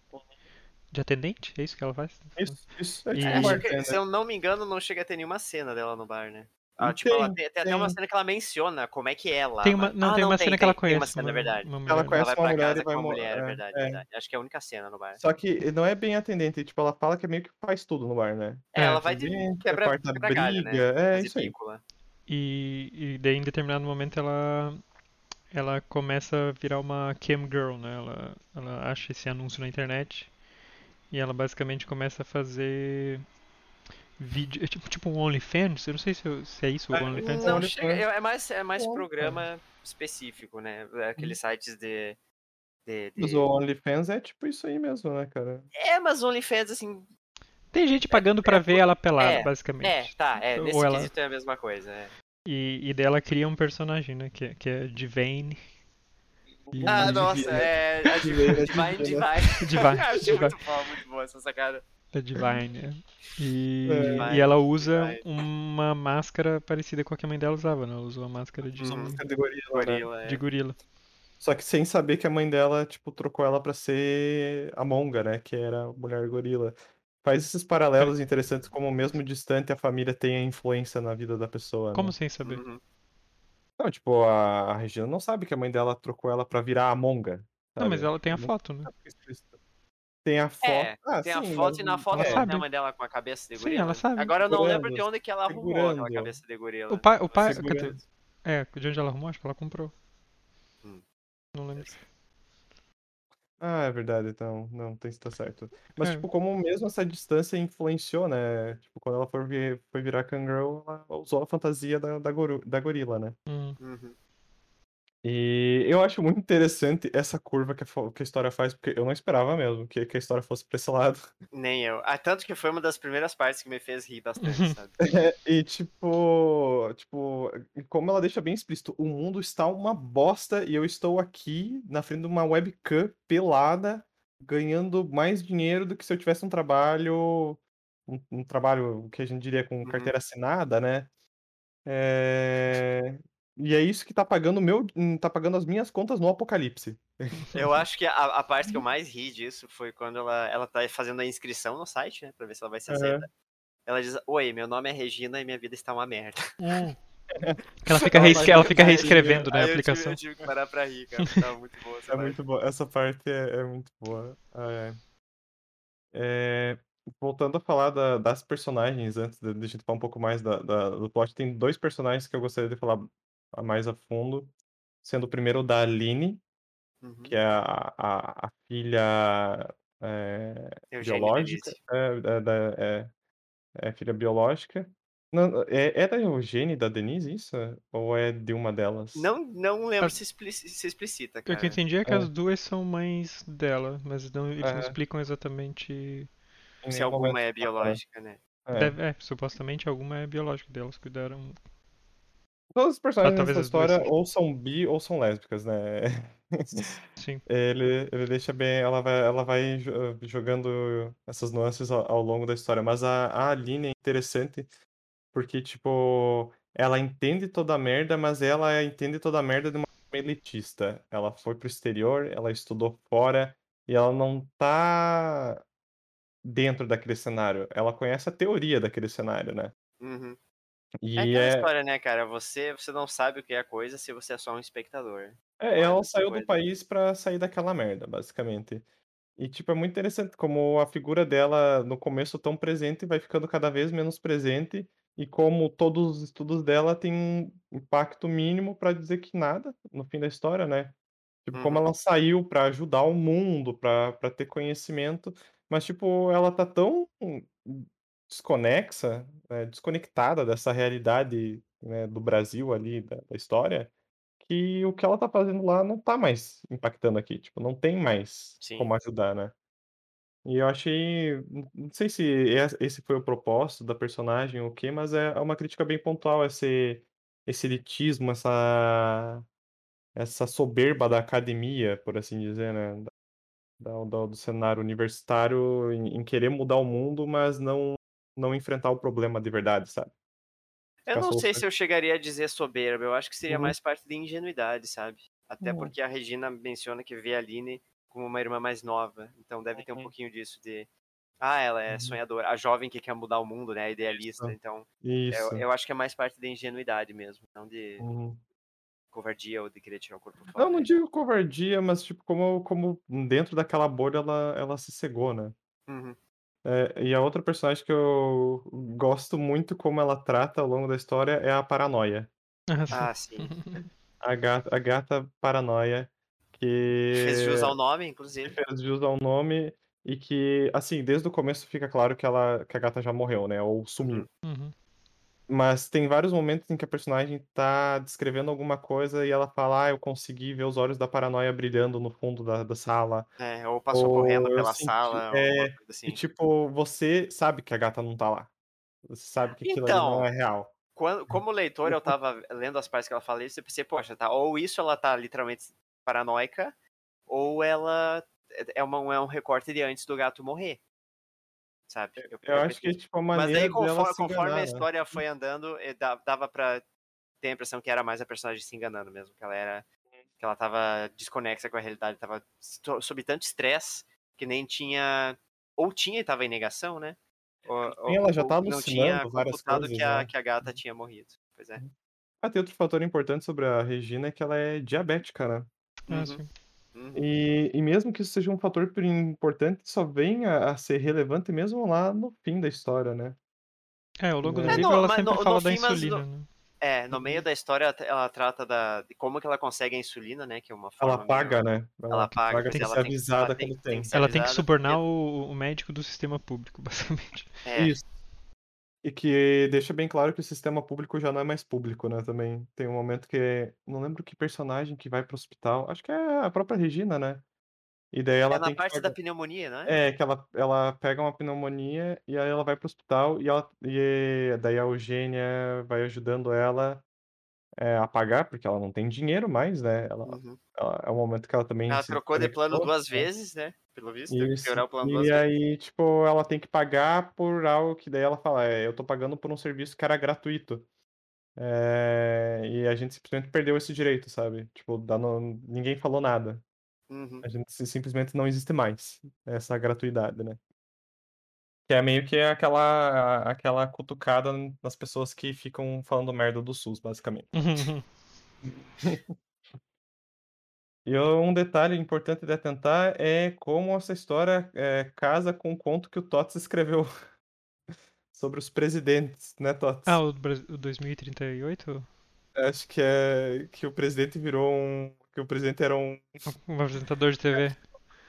de atendente, é isso que ela faz? Isso, isso é E- tipo É, que, se eu não me engano, não chega a ter nenhuma cena dela no bar, né? Ah, Não tipo, ela tem, tem, tem até uma tem. cena que ela menciona como é que é lá. Tem uma, mas- não, ah, tem uma tem, cena que ela tem, conhece. Tem uma cena, uma, é verdade. uma. Ela Ela conhece vai uma pra mulher casa e vai com a mo- mulher, é é, verdade, é. verdade. Acho que é a única cena no bar. Só que não é bem atendente, tipo, ela fala que é meio que faz tudo no bar, né? É, ela É, vai de Atendente, quebra, quarta quebra galho, né? é Faz isso aí. E, e daí em determinado momento ela ela começa a virar uma cam girl, né? Ela, ela acha esse anúncio na internet e ela basicamente começa a fazer vídeo, é tipo, tipo um OnlyFans, eu não sei se, eu- se é isso o É, OnlyFans. Não, chega, é é mais, é mais programa específico, né? Aqueles sites de. de, de- Mas o OnlyFans é tipo isso aí mesmo, né, cara? É, mas OnlyFans, assim. Tem gente pagando pra é, ver ela pelada, é, basicamente. É, tá, é. Ou Nesse ela- quesito é a mesma coisa. É. E, e daí ela cria um personagem, né? Que, é- que é Divine. Ah, nossa, é. [laughs] Divina, Divine, Divine. Divine, [laughs] Achei Divine. muito boa, muito boa essa sacada. Da Divine, é. E, É. e ela usa Divine. uma máscara parecida com a que a mãe dela usava, né? Ela usou a máscara de, Uhum. Categoria, né? Gorila, é. de gorila. Só que sem saber que a mãe dela, tipo, trocou ela pra ser a Monga, né? Que era a mulher gorila. Faz esses paralelos interessantes, como mesmo distante a família tem a influência na vida da pessoa, Como né? sem saber? Uhum. Não, tipo, a, a Regina não sabe que a mãe dela trocou ela pra virar a Monga. Não, mas sabe? ela tem a foto, né? Tem a foto. É, Ah, tem a sim, foto mas e na foto ela não sabe. a mãe dela com a cabeça de Sim, gorila. ela sabe. Agora eu não Segurando, lembro de onde que ela arrumou segurando. aquela cabeça de gorila. O pai, o pai, Segurando. é, de onde ela arrumou? Acho que ela comprou. Hum. Não lembro. Ah, é verdade, então. Não, tem que estar certo. Mas, É. tipo, como mesmo essa distância influenciou, né? Tipo, quando ela foi, vir, foi virar Kangirl, ela usou a fantasia da, da, goru- da gorila, né? Hum. Uhum. E eu acho muito interessante essa curva que a, que a história faz, porque eu não esperava mesmo que, que a história fosse pra esse lado. [laughs] Nem eu. Ah, tanto que foi uma das primeiras partes que me fez rir bastante, [laughs] sabe? E, tipo, tipo, como ela deixa bem explícito, o mundo está uma bosta e eu estou aqui na frente de uma webcam pelada, ganhando mais dinheiro do que se eu tivesse um trabalho, um, um trabalho que a gente diria com Uhum. carteira assinada, né? É, E é isso que tá pagando meu, tá pagando as minhas contas no apocalipse. Eu acho que a, a parte que eu mais ri disso foi quando ela, ela tá fazendo a inscrição no site, né? Pra ver se ela vai ser aceita. Ela diz, oi, meu nome é Regina e minha vida está uma merda. [laughs] Que ela fica, reescre- ela fica reescrevendo, né, a Aí eu tive- aplicação. Eu tive, que parar pra rir, cara. Tava muito boa essa É parte. muito boa. Essa parte é, é muito boa. Ah, é. É, voltando a falar da- das personagens, antes de, de a gente falar um pouco mais da, da- do plot, tem dois personagens que eu gostaria de falar a- mais a fundo. Sendo o primeiro da Aline, Uhum. que é a, a, a filha é, Eugênia biológica. É, é, da- é, é filha biológica. Não, é, é da Eugênia e da Denise isso? Ou é de uma delas? Não, não lembro se, explici- se explicita, O que eu cara. entendi é que É. as duas são mães dela, mas não, eles não É. explicam exatamente. Se alguma é biológica, né? É. Deve- é, supostamente alguma é biológica delas, cuidaram. Todos os personagens Ah, dessa história ou são bi ou são lésbicas, né? [laughs] Sim. Ele, ele deixa bem, ela vai, ela vai jo- jogando essas nuances ao, ao longo da história. Mas a, a Aline é interessante porque, tipo, ela entende toda a merda, mas ela entende toda a merda de uma forma elitista. Ela foi pro exterior, ela estudou fora e ela não tá dentro daquele cenário. Ela conhece a teoria daquele cenário, né? Uhum. E É aquela é, história, né, cara? Você, você não sabe o que é a coisa se você é só um espectador. É, Olha ela saiu do coisa. país pra sair daquela merda, basicamente. E, tipo, é muito interessante como a figura dela, no começo, tão presente, vai ficando cada vez menos presente, e como todos os estudos dela têm um impacto mínimo pra dizer que nada, no fim da história, né? Tipo, como Uhum. ela saiu pra ajudar o mundo, pra para ter conhecimento, mas, tipo, ela tá tão desconexa, né, desconectada dessa realidade, né, do Brasil ali, da, da história, que o que ela tá fazendo lá não tá mais impactando aqui, tipo, não tem mais Sim. como ajudar, né? E eu achei, não sei se es- esse foi o propósito da personagem ou o quê, mas é uma crítica bem pontual esse esse elitismo, essa essa soberba da academia, por assim dizer, né? Da, da- do cenário universitário em, em querer mudar o mundo, mas não não enfrentar o problema de verdade, sabe? Eu Ficar não sei se eu chegaria a dizer soberba, eu acho que seria Uhum. mais parte de ingenuidade, sabe? Até Uhum. porque a Regina menciona que vê a Aline como uma irmã mais nova, então deve ter um pouquinho disso de ah, ela é Uhum. sonhadora, a jovem que quer mudar o mundo, né, a idealista, então Isso. eu, eu acho que é mais parte da ingenuidade mesmo, não de Uhum. covardia ou de querer tirar o corpo fora. Não, não digo covardia, mas tipo, como, como dentro daquela bolha ela, ela se cegou, né? Uhum. É, e a outra personagem que eu gosto muito como ela trata ao longo da história é a paranoia. Ah, sim. A gata, a gata paranoia, que Fez jus ao nome, inclusive. fez jus ao nome e que, assim, desde o começo fica claro que, ela, que a gata já morreu, né? Ou sumiu. Uhum. Mas tem vários momentos em que a personagem tá descrevendo alguma coisa e ela fala, ah, eu consegui ver os olhos da paranoia brilhando no fundo da, da sala. É, ou passou Ou correndo pela senti- sala, é, coisa E assim. tipo, você sabe que a gata não tá lá. Você sabe que aquilo Então, não é real. Quando, como leitor, eu tava lendo as partes que ela fala isso, eu pensei, poxa, tá, ou isso ela tá literalmente paranoica, ou ela é, uma, é um recorte de antes do gato morrer. Sabe? Eu acho que, tipo, a Mas maneira daí, dela conforme, conforme enganar, a né? história foi andando, eh, da- dava pra ter a impressão que era mais a personagem se enganando mesmo, que ela era. que ela tava desconexa com a realidade, tava so- sob tanto estresse que nem tinha. Ou tinha e tava em negação, né? Ou, Sim, ela já tá não tinha alucinando várias computado coisas, que a, né? que a gata tinha morrido. Pois é. Ah, tem outro fator importante sobre a Regina é que ela é diabética, né? Ah, Uhum. Uhum. E, e mesmo que isso seja um fator importante, só vem a, a ser relevante mesmo lá no fim da história, né? É, ao longo do É, livro no- ela sempre no- fala no da fim, insulina, no- né? É, no meio da história ela trata da, de como que ela consegue a insulina, né? Que é uma forma Ela paga, né? Ela paga, tem mas que ela ser tem que- avisada ela tem- quando tem tem. Ela tem que subornar porque- o, o médico do sistema público, [laughs] basicamente. É, Isso. E que deixa bem claro que o sistema público já não é mais público, né? Também tem um momento que. Não lembro que personagem que vai pro hospital. Acho que é a própria Regina, né? E daí ela é na parte da pneumonia, não é? É, que ela, ela pega uma pneumonia e aí ela vai pro hospital e, ela, e daí a Eugênia vai ajudando ela é, a pagar, porque ela não tem dinheiro mais, né? Ela, Uhum. ela- é um momento que ela também Ela trocou de plano duas né? vezes, né? Pelo visto, teve que Isso. piorar o plano duas E vezes. aí, tipo, ela tem que pagar por algo que daí ela fala, é, eu tô pagando por um serviço que era gratuito. É, e a gente simplesmente perdeu esse direito, sabe? Tipo, dá no- ninguém falou nada. Uhum. A gente si- simplesmente não existe mais essa gratuidade, né? Que é meio que aquela, aquela cutucada nas pessoas que ficam falando merda do SUS, basicamente. [laughs] E um detalhe importante de atentar é como essa história é, casa com o conto que o Tots escreveu [laughs] sobre os presidentes, né, Tots? ah, o, o 2038? Acho que é que o presidente virou um que o presidente era um. Um apresentador de TV. [laughs]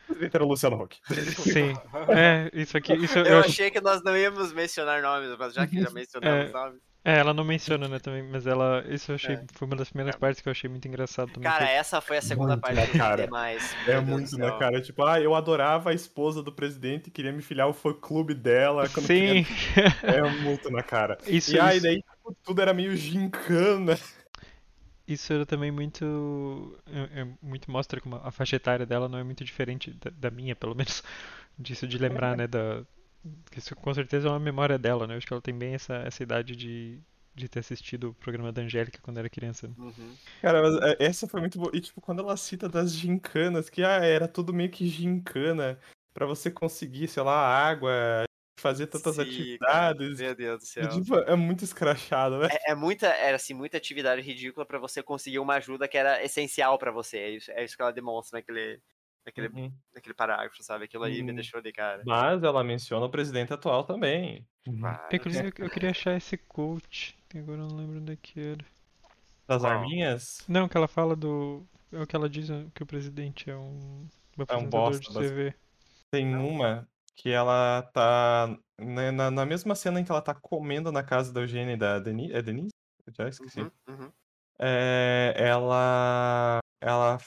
O presidente era o Luciano Huck. Sim. É, isso aqui. Isso eu, Eu acho- achei que nós não íamos mencionar nomes, mas já que já mencionamos É. nomes. É, ela não menciona, né, também, mas ela. Isso eu achei. É. Foi uma das primeiras partes que eu achei muito engraçado também. Cara, foi- essa foi a segunda Muito parte na que eu cara. gostei mais. É Deus muito na céu. cara. Tipo, ah, eu adorava a esposa do presidente e queria me filiar ao fã clube dela. Sim. criança. É muito na cara. [laughs] Isso, E aí, isso, daí, tipo, tudo era meio gincana. Isso era também muito. é- é muito mostra como a faixa etária dela não é muito diferente da, da minha, pelo menos. [laughs] Disso de lembrar, né, da. que Isso com certeza é uma memória dela, né? Eu acho que ela tem bem essa, essa idade de, de ter assistido o programa da Angélica quando era criança. né? Uhum. Cara, mas é, essa foi muito boa. E, tipo, quando ela cita das gincanas, que ah, era tudo meio que gincana pra você conseguir, sei lá, água, fazer tantas Sim, atividades. Meu Deus do E, céu. tipo, é muito escrachado, né? É, é muita, era assim, muita atividade ridícula pra você conseguir uma ajuda que era essencial pra você. É isso, é isso que ela demonstra naquele, naquele, Uhum. naquele parágrafo, sabe? Aquilo aí me Uhum. deixou de cara. Mas ela menciona o presidente atual também. Claro. Inclusive, eu, eu queria achar esse coach. que Agora eu não lembro onde é que era. Das Qual? arminhas? Não, que ela fala do. É o que ela diz que o presidente é um, um apresentador bosta, de TV. Tem uma que ela tá. né, na, na mesma cena em que ela tá comendo na casa da Eugênia e da Denise. É Denise? Eu já esqueci. Uhum, uhum. É, ela. Ela.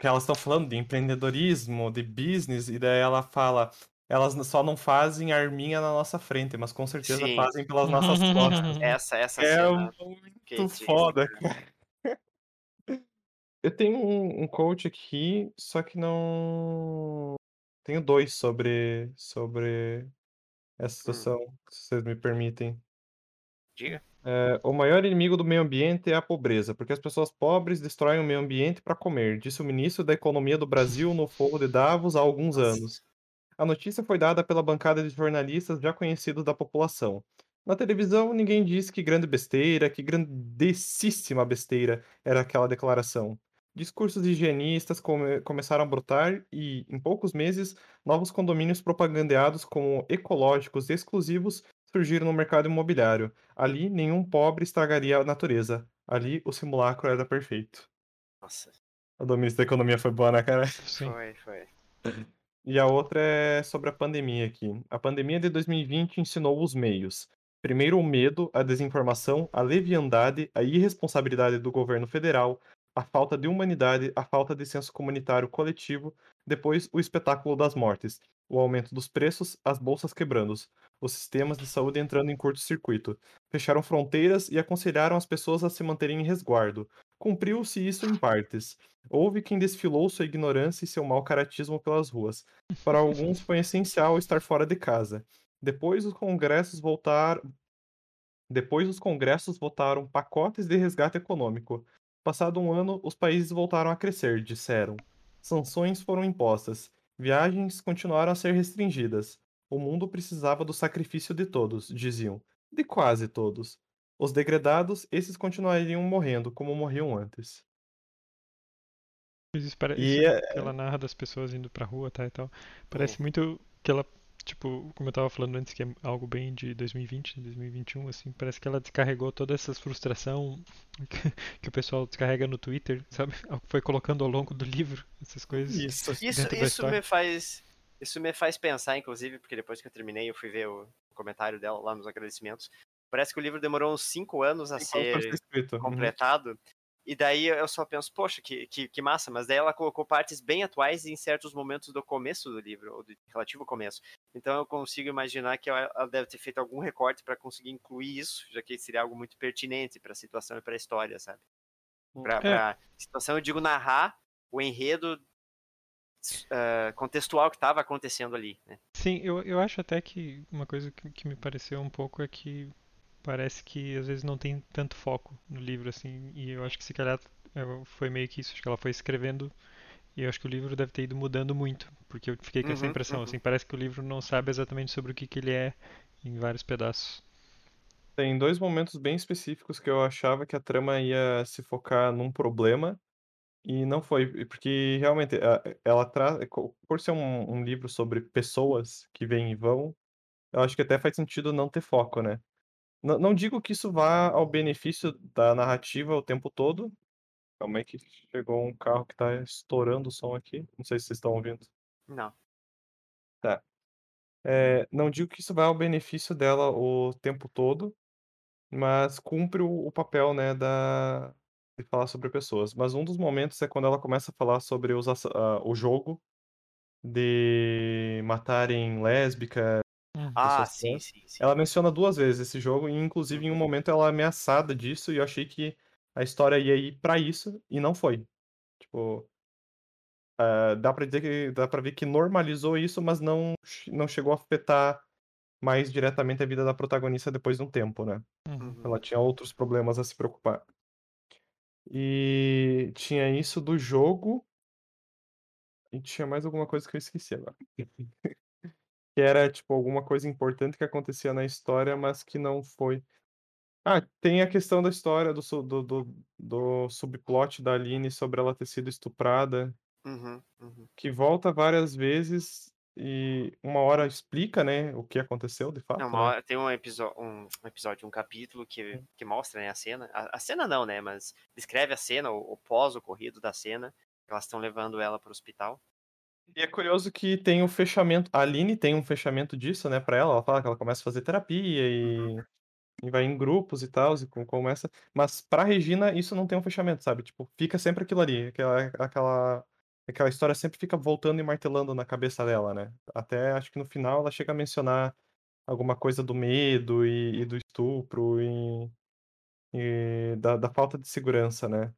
Que elas estão falando de empreendedorismo, de business, e daí ela fala. Elas só não fazem arminha na nossa frente, mas com certeza Sim. fazem pelas nossas costas. [laughs] Essa, essa É cena. muito Kate, foda, cara. [laughs] Eu tenho um, um coach aqui, só que não. Tenho dois sobre, sobre essa situação, se vocês me permitem. Diga. É, o maior inimigo do meio ambiente é a pobreza, porque as pessoas pobres destroem o meio ambiente para comer, disse o ministro da Economia do Brasil no Foro de Davos há alguns anos. A notícia foi dada pela bancada de jornalistas já conhecidos da população. Na televisão, ninguém disse que grande besteira, que grandessíssima besteira era aquela declaração. Discursos higienistas come- começaram a brotar e, em poucos meses, novos condomínios propagandeados como ecológicos e exclusivos surgiram no mercado imobiliário. Ali, nenhum pobre estragaria a natureza. Ali, o simulacro era perfeito. Nossa, A do ministro da Economia foi boa, né, cara? Sim. foi, foi. E a outra é sobre a pandemia aqui. A pandemia de 2020 ensinou os meios. Primeiro, o medo, a desinformação, a leviandade, a irresponsabilidade do governo federal, a falta de humanidade, a falta de senso comunitário coletivo. Depois, o espetáculo das mortes, o aumento dos preços, as bolsas quebrando, os sistemas de saúde entrando em curto-circuito. Fecharam fronteiras e aconselharam as pessoas a se manterem em resguardo. Cumpriu-se isso em partes. Houve quem desfilou sua ignorância e seu mau caratismo pelas ruas. Para alguns foi essencial estar fora de casa. Depois os congressos voltaram. Depois os congressos votaram pacotes de resgate econômico. Passado um ano, os países voltaram a crescer, disseram. Sanções foram impostas. Viagens continuaram a ser restringidas. O mundo precisava do sacrifício de todos, diziam. De quase todos. Os degradados, esses continuariam morrendo como morriam antes. Isso. E isso é- que ela narra das pessoas indo pra rua, tá, e tal. Parece muito que ela, tipo, como eu tava falando antes, que é algo bem de 2020, 2021, assim, parece que ela descarregou toda essa frustração [laughs] que, que o pessoal descarrega no Twitter, sabe? [laughs] Foi colocando ao longo do livro, essas coisas. Isso. Isso, isso me faz. Isso me faz pensar, inclusive, porque depois que eu terminei, eu fui ver o comentário dela lá nos agradecimentos. Parece que o livro demorou uns cinco anos a ser escrito. Uhum. E daí eu só penso, poxa, que, que, que massa, mas daí ela colocou partes bem atuais em certos momentos do começo do livro, ou do relativo começo. Então eu consigo imaginar que ela ela deve ter feito algum recorte para conseguir incluir isso, já que seria algo muito pertinente para a situação e para a história, sabe? Pra, É. pra situação, eu digo narrar o enredo ah, contextual que estava acontecendo ali, né? Sim, eu, eu acho até que uma coisa que, que me pareceu um pouco é que parece que às vezes não tem tanto foco no livro, assim, e eu acho que se calhar é, foi meio que isso, acho que ela foi escrevendo e eu acho que o livro deve ter ido mudando muito, porque eu fiquei com essa Uhum, impressão, uhum. assim, parece que o livro não sabe exatamente sobre o que, que ele é em vários pedaços. Tem dois momentos bem específicos que eu achava que a trama ia se focar num problema e não foi, porque realmente ela traz, por ser um, um livro sobre pessoas que vêm e vão, eu acho que até faz sentido não ter foco, né? Não, não digo que isso vá ao benefício da narrativa o tempo todo, Calma aí que chegou um carro que tá estourando o som aqui. Não sei se vocês estão ouvindo. Não. Tá. É, não digo que isso vai ao benefício dela o tempo todo, mas cumpre o, o papel, né, da, de falar sobre pessoas. Mas um dos momentos é quando ela começa a falar sobre os, ah, o jogo de matarem lésbica. Ah, pessoas sim, sim, sim. Ela menciona duas vezes esse jogo, e inclusive em um momento ela é ameaçada disso, e eu achei que a história ia ir pra isso, e não foi. Tipo, ah, dá pra dizer que dá para ver que normalizou isso, mas não, não chegou a afetar mais diretamente a vida da protagonista depois de um tempo, né? Uhum. Ela tinha outros problemas a se preocupar. E tinha isso do jogo, e tinha mais alguma coisa que eu esqueci agora. [laughs] Que era, tipo, alguma coisa importante que acontecia na história, mas que não foi. Ah, tem a questão da história do, do, do, do subplot da Aline sobre ela ter sido estuprada, Uhum, uhum. que volta várias vezes e uma hora explica, né, o que aconteceu de fato, Não, uma né? hora- tem um, um episódio, um capítulo que, que mostra né, a cena. A, a cena não, né? Mas descreve a cena, o, o pós-ocorrido da cena. Elas estão levando ela pro hospital. E é curioso que tem o fechamento. A Aline tem um fechamento disso, né, pra ela. Ela fala que ela começa a fazer terapia e, e vai em grupos e tal, e com- começa. Mas pra Regina, isso não tem um fechamento, sabe? Tipo, fica sempre aquilo ali. Aquela, aquela, aquela história sempre fica voltando e martelando na cabeça dela, né? Até acho que no final ela chega a mencionar alguma coisa do medo e, e do estupro e, e da, da falta de segurança, né?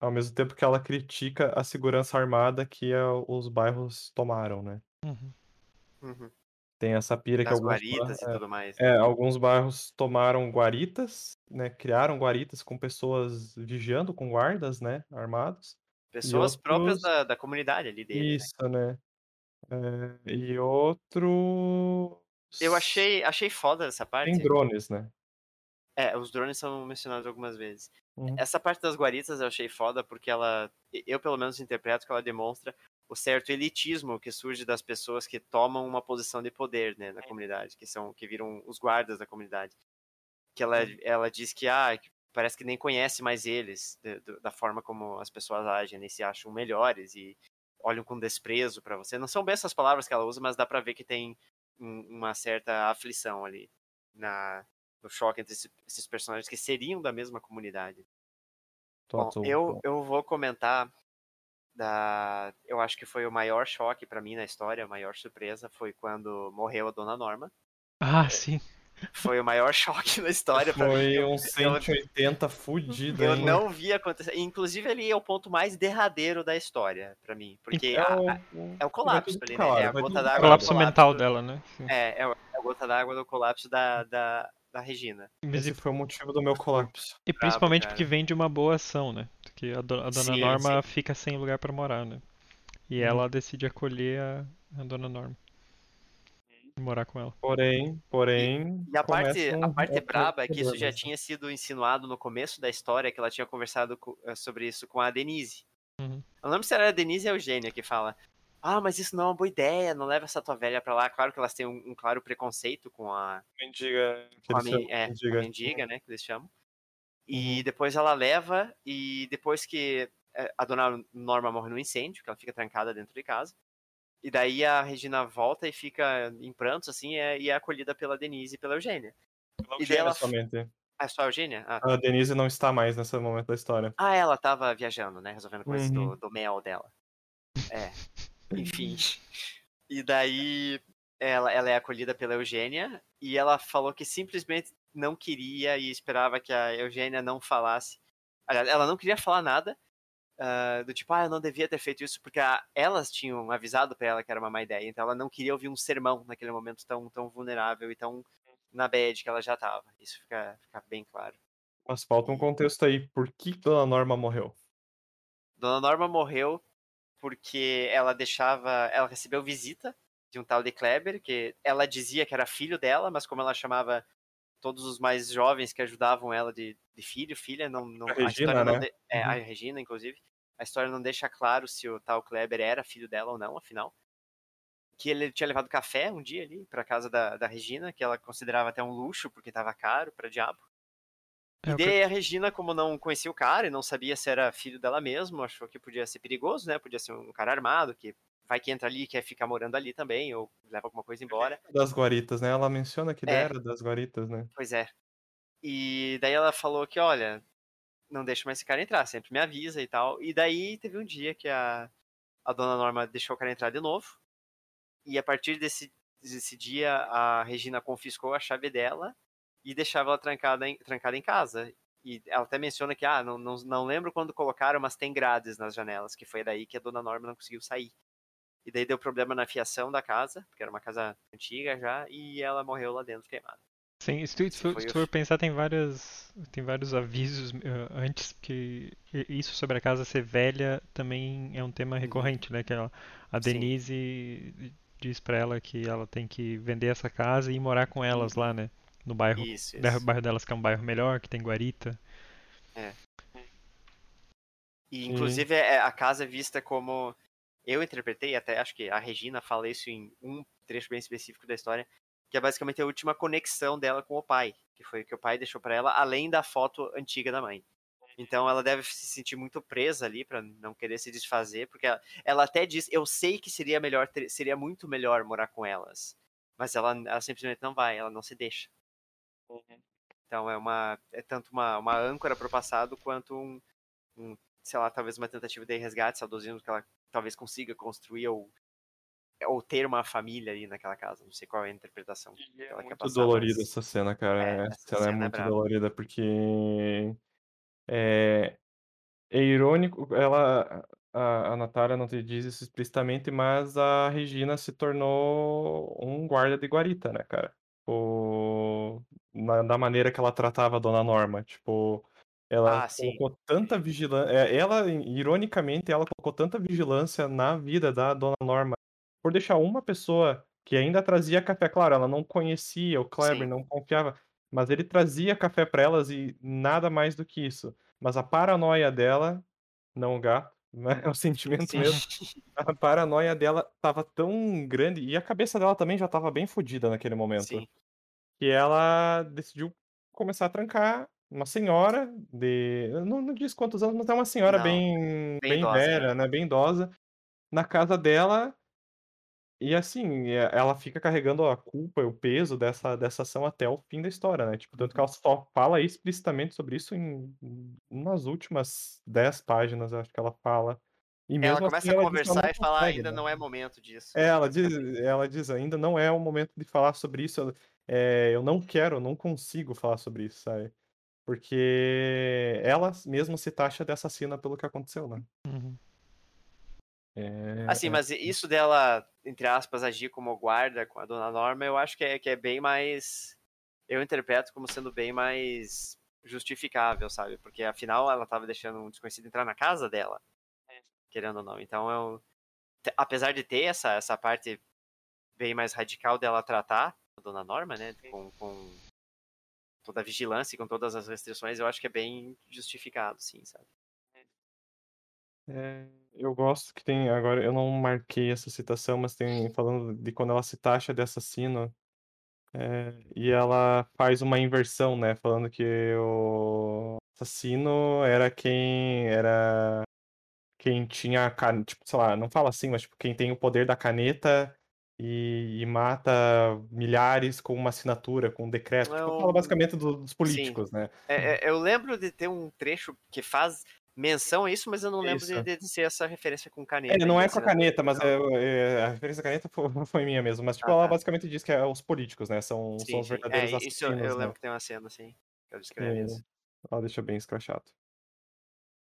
Ao mesmo tempo que ela critica a segurança armada que a- os bairros tomaram, né? Uhum. Uhum. Tem essa pira que Das alguns, guaritas e tudo mais. é, é, alguns bairros tomaram guaritas, né? Criaram guaritas com pessoas vigiando, com guardas, né? Armados. Pessoas próprias outros- da, da comunidade ali dele. né? Isso, né? É, e outros. Eu achei, achei foda essa parte. Tem drones, né? É, os drones são mencionados algumas vezes. Uhum. Essa parte das guaritas eu achei foda porque ela, eu pelo menos interpreto que ela demonstra o certo elitismo que surge das pessoas que tomam uma posição de poder, né, na comunidade, que são que viram os guardas da comunidade. Que ela, ela diz que ah, parece que nem conhece mais eles de- do- da forma como as pessoas agem, né, se acham melhores e olham com desprezo pra você. Não são bem essas palavras que ela usa, mas dá pra ver que tem um- uma certa aflição ali na no choque entre esse- esses personagens que seriam da mesma comunidade. Bom, eu, eu vou comentar da. Eu acho que foi o maior choque pra mim na história, a maior surpresa foi quando morreu a Dona Norma. Ah, sim. Foi o maior [laughs] choque na história pra mim. Foi Eu, um 180 fudido, eu hein? não vi acontecer. Inclusive, ali é o ponto mais derradeiro da história pra mim. Porque É a- o, a- é o colapso ali, né? É caralho, a gota d'água. do Colapso colapso. mental dela, né? Sim. É, é a gota d'água do colapso da, da, da Regina. Mas Esse e, foi o motivo do meu colapso. e principalmente cara. porque vem de uma boa ação, né? Porque a, do- a dona Sim, Norma sim. fica sem lugar pra morar, né? E Hum. ela decide acolher a, a dona Norma. E morar com ela. Porém, porém. E a parte, a parte um- braba é que isso já né? tinha sido insinuado no começo da história, que ela tinha conversado co- eh, sobre isso com a Denise. Uhum. Eu não lembro se era a Denise ou a Eugênia que fala ah, mas isso não é uma boa ideia, não leva essa tua velha pra lá. Claro que elas têm um, um claro preconceito com a, Mendiga. com a, men- é, mendiga. a mendiga, né, que eles chamam. E Uhum. depois ela leva, e depois que eh, a dona Norma morre no incêndio, que ela fica trancada dentro de casa, e daí a Regina volta e fica em prantos, assim, é- e é acolhida pela Denise e pela Eugênia. Pela E Eugênia dela- somente. Ah, é só a Eugênia? Ah, tá. A Denise não está mais nesse momento da história. Ah, ela tava viajando, né? Resolvendo coisas Uhum. do, do mel dela. É. Enfim. E daí ela, ela é acolhida pela Eugênia e ela falou que simplesmente não queria e esperava que a Eugênia não falasse. Aliás, ela não queria falar nada. ah, do tipo, ah, eu não devia ter feito isso, porque a- elas tinham avisado pra ela que era uma má ideia, então ela não queria ouvir um sermão naquele momento tão, tão vulnerável e tão na bad que ela já tava. Isso fica, fica bem claro. Mas falta um contexto aí. Por que Dona Norma morreu? Dona Norma morreu porque ela deixava. Ela recebeu visita de um tal de Kleber, que ela dizia que era filho dela, mas como ela chamava todos os mais jovens que ajudavam ela de, de filho, filha, não. não A Regina, história não né? de- é, a Uhum. Regina, inclusive. A história não deixa claro se o tal Kleber era filho dela ou não, afinal. Que ele tinha levado café um dia ali pra casa da, da Regina, que ela considerava até um luxo, porque tava caro pra diabo. É, E que- daí a Regina, como não conhecia o cara e não sabia se era filho dela mesmo, achou que podia ser perigoso, né? Podia ser um cara armado, que vai que entra ali e quer ficar morando ali também, ou leva alguma coisa embora. Das guaritas, né? Ela menciona que É. era das guaritas, né? Pois é. E daí ela falou que, olha, não deixa mais esse cara entrar, sempre me avisa e tal. E daí teve um dia que a, a dona Norma deixou o cara entrar de novo. E a partir desse, desse dia, a Regina confiscou a chave dela e deixava ela trancada em, trancada em casa. E ela até menciona que, ah, não, não, não lembro quando colocaram, mas tem grades nas janelas, que foi daí que a dona Norma não conseguiu sair. E daí deu problema na fiação da casa, porque era uma casa antiga já, e ela morreu lá dentro queimada. Sim, se tu, se for pensar, tem várias, tem vários avisos eh, antes que isso sobre a casa ser velha também é um tema recorrente, né? Que ela, a Uhum. Sim. Denise diz pra ela que ela tem que vender essa casa e ir morar com elas lá, né? No bairro, Isso, da- isso. bairro delas que é um bairro melhor, que tem guarita. E Sim. inclusive é a casa é vista como eu interpretei, até acho que a Regina fala isso em um trecho bem específico da história, que é basicamente a última conexão dela com o pai, que foi o que o pai deixou pra ela, além da foto antiga da mãe. Então ela deve se sentir muito presa ali pra não querer se desfazer, porque ela, ela até diz, eu sei que seria melhor, ter- seria muito melhor morar com elas, mas ela, ela simplesmente não vai, ela não se deixa. Então é uma é tanto uma, uma âncora pro passado quanto um, um, sei lá, talvez uma tentativa de resgate, saudosismo que ela talvez consiga construir ou ou ter uma família ali naquela casa. Não sei qual é a interpretação que ela quer Muito passar. dolorida mas- essa cena, cara. É, essa cena é cena é muito braba. dolorida porque é, é irônico. Ela, a, a Natália não te diz isso explicitamente, mas a Regina se tornou um guarda de guarita, né, cara? O, na- da maneira que ela tratava a Dona Norma, tipo, ela Ah, sim. colocou tanta vigilância. Ela, ironicamente, ela colocou tanta vigilância na vida da Dona Norma por deixar uma pessoa que ainda trazia café. Claro, ela não conhecia o Kleber, Sim. não confiava, mas ele trazia café para elas e nada mais do que isso. Mas a paranoia dela, não o gato, né? [laughs] É o sentimento Sim. mesmo. [laughs] A paranoia dela tava tão grande e a cabeça dela também já tava bem fodida naquele momento. Sim. Que ela decidiu começar a trancar uma senhora de. Não, não diz quantos anos, mas é uma senhora Não, bem, bem bem idosa, velha, né? Bem idosa, na casa dela. E assim, é- ela fica carregando a culpa e o peso dessa, dessa ação até o fim da história, né? Tipo, tanto que ela só fala explicitamente sobre isso em, nas últimas 10 páginas, acho que ela fala. E Ela mesmo começa assim, a ela diz que ela conversar e falar consegue, ainda né? não é momento disso. É, ela diz, ela diz, ainda não é o momento de falar sobre isso. Eu- é, eu não quero, eu não consigo falar sobre isso, sabe? Porque ela mesma se taxa de assassina pelo que aconteceu, né? Uhum. É, Assim, é- mas isso dela, entre aspas, agir como guarda com a dona Norma, eu acho que é, que é bem mais. Eu interpreto como sendo bem mais justificável, sabe? Porque afinal ela tava deixando um desconhecido entrar na casa dela, querendo ou não. Então eu. Apesar de ter essa, essa parte bem mais radical dela tratar dona Norma, né? Com, com toda a vigilância e com todas as restrições, eu acho que é bem justificado, sim, sabe? É, eu gosto que tem. Agora, eu não marquei essa citação, mas tem falando de quando ela se taxa de assassino. é, e ela faz uma inversão, né? Falando que o assassino era quem era quem tinha a caneta, tipo, sei lá, não fala assim, mas tipo, quem tem o poder da caneta e, e mata milhares com uma assinatura, com um decreto. É Tipo, um- fala basicamente do- dos políticos, né? É, é, eu lembro de ter um trecho que faz menção a isso, mas eu não lembro de, de ser essa referência com caneta. É, não é com a assinatura caneta, mas é, é- a referência da caneta foi, [laughs] foi minha mesmo. Mas, tipo, Ah, ela tá. basicamente diz que é os políticos, né? São, Sim, são os sim. verdadeiros É, isso eu, assassinos, eu né? lembro que tem uma cena assim. Que ela descreve É, isso. ela deixa bem escrachado.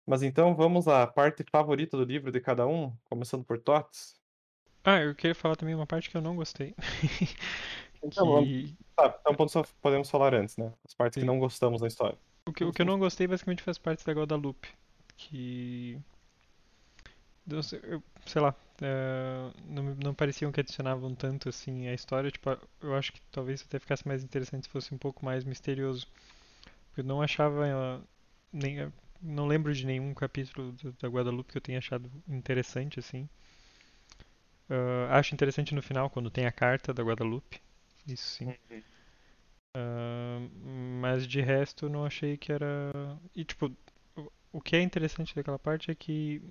Mas então vamos à parte favorita do livro de cada um, começando por Tots. Ah, eu queria falar também uma parte que eu não gostei. [laughs] Então, vamos- que, tá, então podemos, podemos falar antes, né? As partes que Sim. não gostamos da história. o, que, o que eu não gostei basicamente faz parte da Guadalupe. Que. eu sei- lá. é, não, não pareciam que adicionavam tanto assim a história. Tipo, eu acho que talvez até ficasse mais interessante se fosse um pouco mais misterioso. Eu não achava. eh, Nem, eh, não lembro de nenhum capítulo da Guadalupe que eu tenha achado interessante assim. Ah, acho interessante no final quando tem a carta da Guadalupe. Isso sim. Ah, mas de resto não achei que era. E tipo, o- o que é interessante daquela parte é que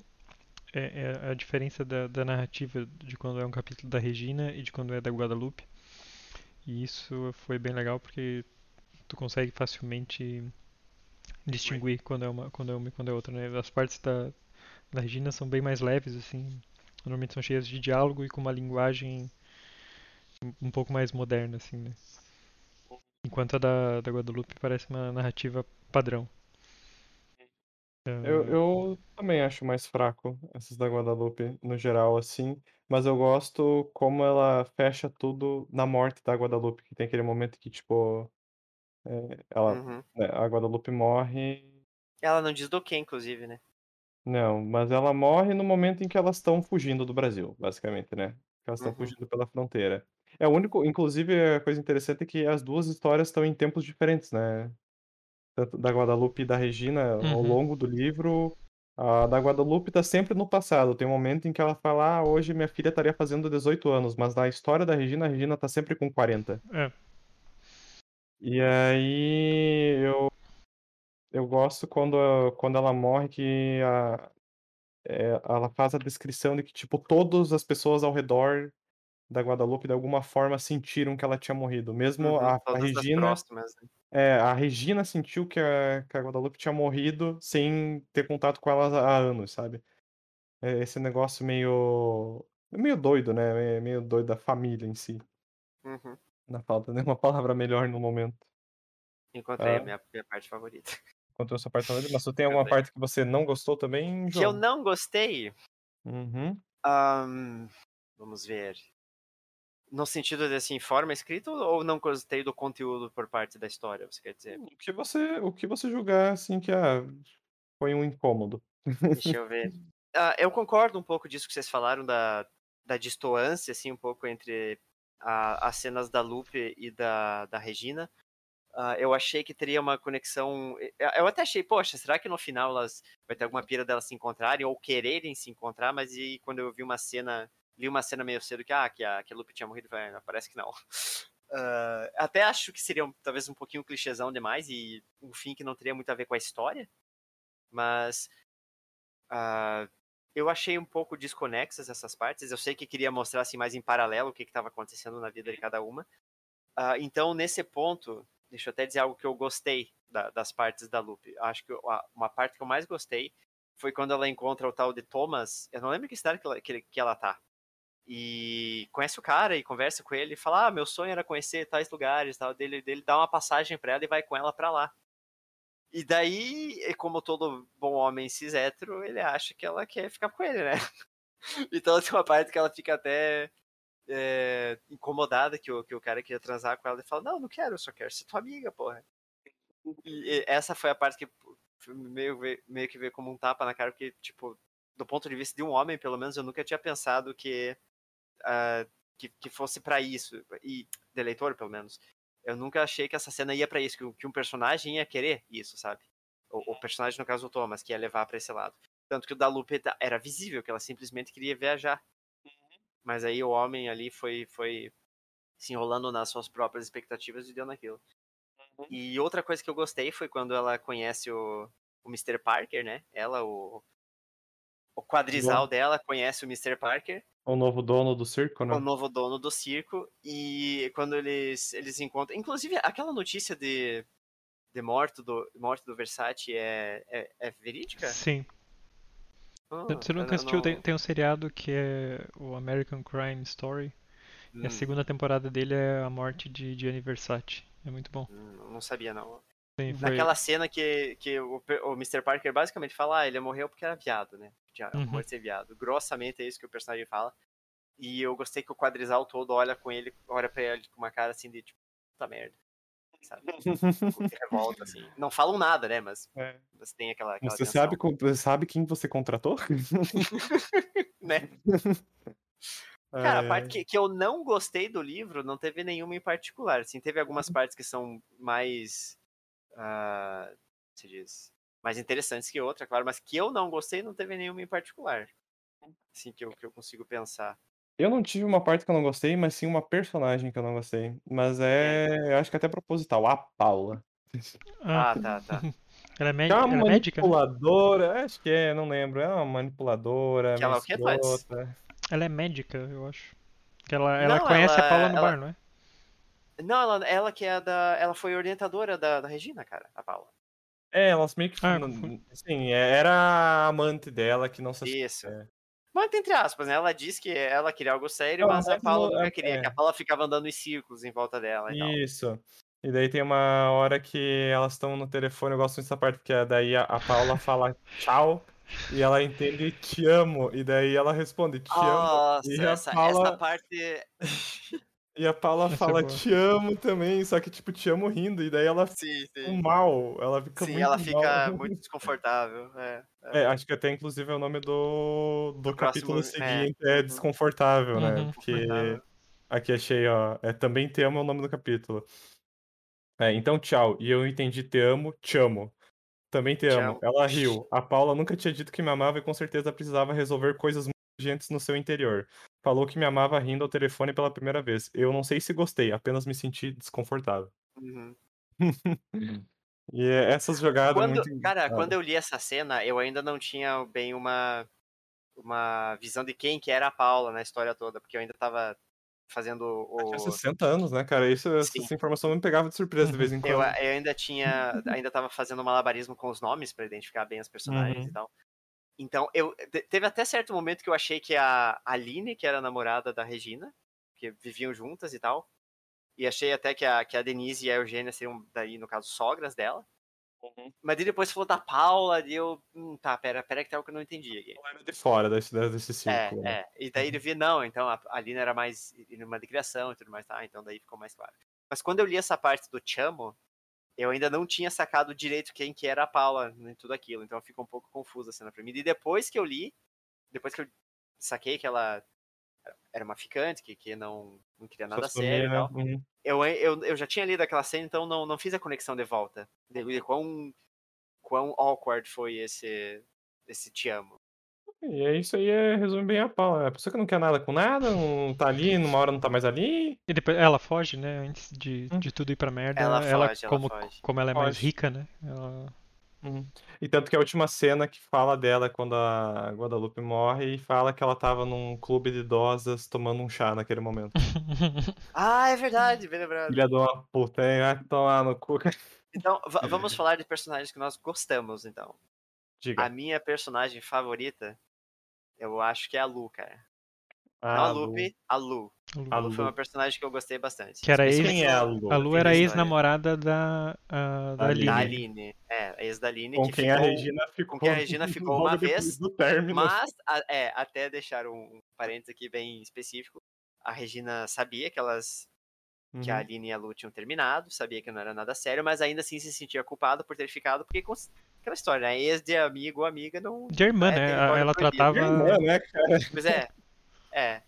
é, é a diferença da, da narrativa de quando é um capítulo da Regina e de quando é da Guadalupe. E isso foi bem legal porque tu consegue facilmente distinguir quando é uma, quando é uma e quando é outra, né? As partes da, da Regina são bem mais leves, assim. Normalmente são cheias de diálogo e com uma linguagem um- pouco mais moderna, assim, né? Enquanto a da, da Guadalupe parece uma narrativa padrão. Eu, Ah, eu também acho mais fraco essas da Guadalupe, no geral, assim. Mas eu gosto como ela fecha tudo na morte da Guadalupe, que tem aquele momento que, tipo, é, ela, Uhum. né, a Guadalupe morre. Ela não diz do que, inclusive, né? Não, mas ela morre no momento em que elas estão fugindo do Brasil, basicamente, né? Que elas estão Uhum. fugindo pela fronteira. É o único, inclusive, a coisa interessante é que as duas histórias estão em tempos diferentes, né? Tanto da Guadalupe e da Regina, ao Uhum. longo do livro, a da Guadalupe tá sempre no passado. Tem um momento em que ela fala, ah, hoje minha filha estaria fazendo 18 anos, mas na história da Regina, a Regina tá sempre com 40. é, E aí eu, eu gosto quando, quando ela morre que a, é, ela faz a descrição de que, tipo, todas as pessoas ao redor da Guadalupe, de alguma forma, sentiram que ela tinha morrido. Mesmo Uhum. a, a Regina, próximas, né? é, a Regina sentiu que a, que a Guadalupe tinha morrido sem ter contato com ela há anos, sabe? É esse negócio meio, meio doido, né? Meio doido da família em si. Uhum. Na falta de uma palavra melhor no momento. Encontrei a Ah. minha, minha parte favorita. Ao seu parte favorita, mas tu tem alguma parte que você não gostou também, Que eu João? não gostei, Uhum. Ahn, vamos ver. No sentido de assim, forma escrita ou não gostei do conteúdo por parte da história, você quer dizer? O que você, o que você julgar, assim, que ah, foi um incômodo. Deixa eu ver. Ah, eu concordo um pouco disso que vocês falaram da, da distoância, assim, um pouco entre a- as cenas da Lupe e da, da Regina. Ah, eu achei que teria uma conexão. eu- até achei, poxa, será que no final elas vai ter alguma pira delas se encontrarem ou quererem se encontrar? Mas e quando eu vi uma cena, li uma cena meio cedo que, ah, que a, que a Lupe tinha morrido, falei, "Ah, parece que não. [laughs] Ah, até acho que seria talvez um pouquinho clichêzão demais e um fim que não teria muito a ver com a história. Mas ah, eu achei um pouco desconexas essas partes. Eu sei que queria mostrar assim, mais em paralelo o que estava acontecendo na vida de cada uma. Ah, então, nesse ponto, deixa eu até dizer algo que eu gostei da- das partes da Lupe. Acho que a- uma parte que eu mais gostei foi quando ela encontra o tal de Thomas. Eu não lembro que cidade que ela, que, que ela tá. E conhece o cara e conversa com ele e fala: Ah, meu sonho era conhecer tais lugares tal. Dele, dele dá uma passagem pra ela e vai com ela pra lá. E daí, como todo bom homem cis hétero, ele acha que ela quer ficar com ele, né? [laughs] Então tem uma parte que ela fica até é, incomodada que o, que o cara queria transar com ela e fala, não, não quero, eu só quero ser tua amiga, porra. E, essa foi a parte que meio, meio que veio como um tapa na cara, porque, tipo, do ponto de vista de um homem, pelo menos, eu nunca tinha pensado que, ah, que, que fosse pra isso. E, de leitor, pelo menos. Eu nunca achei que essa cena ia pra isso, que, que um personagem ia querer isso, sabe? O, o personagem, no caso, o Thomas, que ia levar pra esse lado. Tanto que o da Lupe era visível, que ela simplesmente queria viajar. Mas aí o homem ali foi, foi se enrolando nas suas próprias expectativas e deu naquilo. E outra coisa que eu gostei foi quando ela conhece o, o Mr. Parker, né? Ela, o, o quadrizal Bom. dela, conhece o Mr. Parker, O novo dono do circo, né? o novo dono do circo. E quando eles, eles encontram. Inclusive, aquela notícia de, de morte, do, morte do Versace é, é, é verídica? Sim. Ah, Você nunca não- assistiu? Tem, tem um seriado que é o American Crime Story. E a Hum, segunda temporada dele é a morte de Gianni Versace. É muito bom. hum, não sabia, não. Sim, foi... Naquela cena que, que o, o Mr. Parker basicamente fala, ah, ele morreu porque era viado, né? Já, Uhum. De ser viado. Grossamente é isso que o personagem fala. E eu gostei que o quadrizal todo olha com ele, olha pra ele com uma cara assim de tipo, puta merda. Sabe? [laughs] De revolta, assim. Não falam nada, né? Mas, É. mas tem aquela. aquela Você tensão, sabe, você sabe quem você contratou? [laughs] né? [laughs] Cara, a parte que, que eu não gostei do livro não teve nenhuma em particular. Assim, teve Uhum. algumas partes que são mais. ah, se diz. Mais interessantes que outra, claro, mas que eu não gostei não teve nenhuma em particular. Assim, que eu, que eu consigo pensar. Eu não tive uma parte que eu não gostei, mas sim uma personagem que eu não gostei. Mas é. Eu acho que até proposital, a Paula. Ah, Ah, tá, tá. [laughs] ela é, Que médi- é uma ela é médica? né? manipuladora, acho que é, não lembro. É uma manipuladora, Que ela o Thales? escrota. Ela é médica, eu acho. Que ela, ela Não, conhece ela- a Paula no ela- bar, não é? Não, ela, ela que é da. Ela foi orientadora da, da Regina, cara, a Paula. É, elas meio que. Ah, não-. Sim, é- era a amante dela que não se Isso. É. Mas entre aspas, né? Ela disse que ela queria algo sério, Não, mas a mas Paula no- nunca é- queria. é. Que a Paula ficava andando em círculos em volta dela e tal. Isso. E daí tem uma hora que elas estão no telefone, eu gosto muito dessa parte, porque daí a, a Paula fala tchau e ela entende te amo, e daí ela responde te amo. Nossa, E a essa, Paula- essa parte. [laughs] E a Paula Essa é fala boa. te amo também, só que tipo, te amo rindo, e daí ela fica Sim, mal, ela fica Sim, muito ela mal. fica muito desconfortável. É, é. É, acho que até inclusive é o nome do, do, Do capítulo próximo, é. seguinte, é, Uhum. desconfortável, né? Uhum. Porque Desconfortável. aqui achei, ó, é também te amo é o nome do capítulo. É, então tchau. E eu entendi te amo, te amo. Também te amo. Ela riu. A Paula nunca tinha dito que me amava e com certeza precisava resolver coisas muito urgentes no seu interior. Falou que me amava rindo ao telefone pela primeira vez. Eu não sei se gostei, apenas me senti desconfortável. Uhum. [laughs] E é- essas jogadas Quando, muito. cara, Ah, quando eu li essa cena, eu ainda não tinha bem uma, uma visão de quem que era a Paula na história toda, porque eu ainda tava fazendo o. Tinha 60 anos, né, cara? Isso, Sim. essa informação me pegava de surpresa de vez em [laughs] Eu, quando. eu ainda tinha. Ainda tava fazendo malabarismo com os nomes pra identificar bem os personagens Uhum. e tal. Então, eu. te- Teve até certo momento que eu achei que a Aline, que era a namorada da Regina, que viviam juntas e tal. E achei até que a, que a Denise e a Eugênia seriam, daí, no caso, sogras dela. Uhum. Mas depois falou da Paula, e eu. Hum, tá, pera, pera que tem algo que eu não entendi aqui. Não era de fora desse, desse É, círculo. né? é. E daí ele via, não, então a Aline era mais irmã de criação e tudo mais, tá? Então daí ficou mais claro. Mas quando eu li essa parte do Chamo, eu ainda não tinha sacado direito quem que era a Paula em tudo aquilo. Então ficou um pouco confusa a cena pra mim. E depois que eu li, depois que eu saquei que ela era uma ficante, que, que não, não queria nada Só sério né? Uhum. Eu, eu, eu já tinha lido aquela cena, então não, não fiz a conexão de volta. De, de quão, quão awkward foi esse, esse te amo. E é isso aí, é, resume bem a Paula. É a pessoa que não quer nada com nada, não tá ali, numa hora não tá mais ali. E depois ela foge, né? Antes de, Hum. de tudo ir pra merda. Ela foge, ela como, foge. como ela é mais Foge. rica, né? Ela... Uhum. E tanto que a última cena que fala dela é quando a Guadalupe morre e fala que ela tava num clube de idosas tomando um chá naquele momento. [laughs] Ah, é verdade, bem lembrado. Filha de uma puta, hein? Vai tomar no cu. Então, va- vamos falar de personagens que nós gostamos, então. Diga. A minha personagem favorita, eu acho que é a Lu, cara. Não Ah, a Lu. Lupe, a Lu. Lu. A A Lu foi uma personagem que eu gostei bastante. Que era ex- Quem é a Lu? A Lu era história. ex-namorada da, a, da Aline. Da Aline. É, a ex da Aline. Com que quem a ficou- Regina ficou. quem a Regina [laughs] ficou uma vez, Do término. Mas, a- é, até deixar um, um parênteses aqui bem específico, a Regina sabia que elas que a Uhum. Aline e a Lu tinham terminado, sabia que não era nada sério, mas ainda assim se sentia culpada por ter ficado, porque aquela história, né? Ex de amigo ou amiga não. De irmã, É, né? A- Ela tratava. Irmã, né, cara? Pois é. É.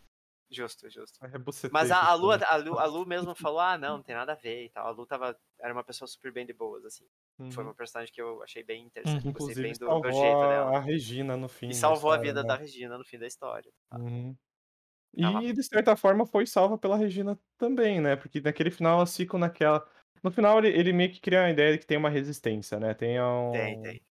Justo, justo. É Mas a, a, Lu, né? a, Lu, a Lu mesmo falou, ah, não, não tem nada a ver e tal. A Lu tava, era uma pessoa super bem de boas, assim. Foi Uhum. uma personagem que eu achei bem interessante, Uhum. gostei bem Inclusive, do, do salvou jeito a, dela. a Regina no fim. E salvou a história, vida né? da Regina no fim da história. Uhum. Ela- E de certa forma foi salva pela Regina também, né? Porque naquele final elas ficam naquela. No final ele, ele meio que cria a ideia de que tem uma resistência, né? Tem um. Tem, tem.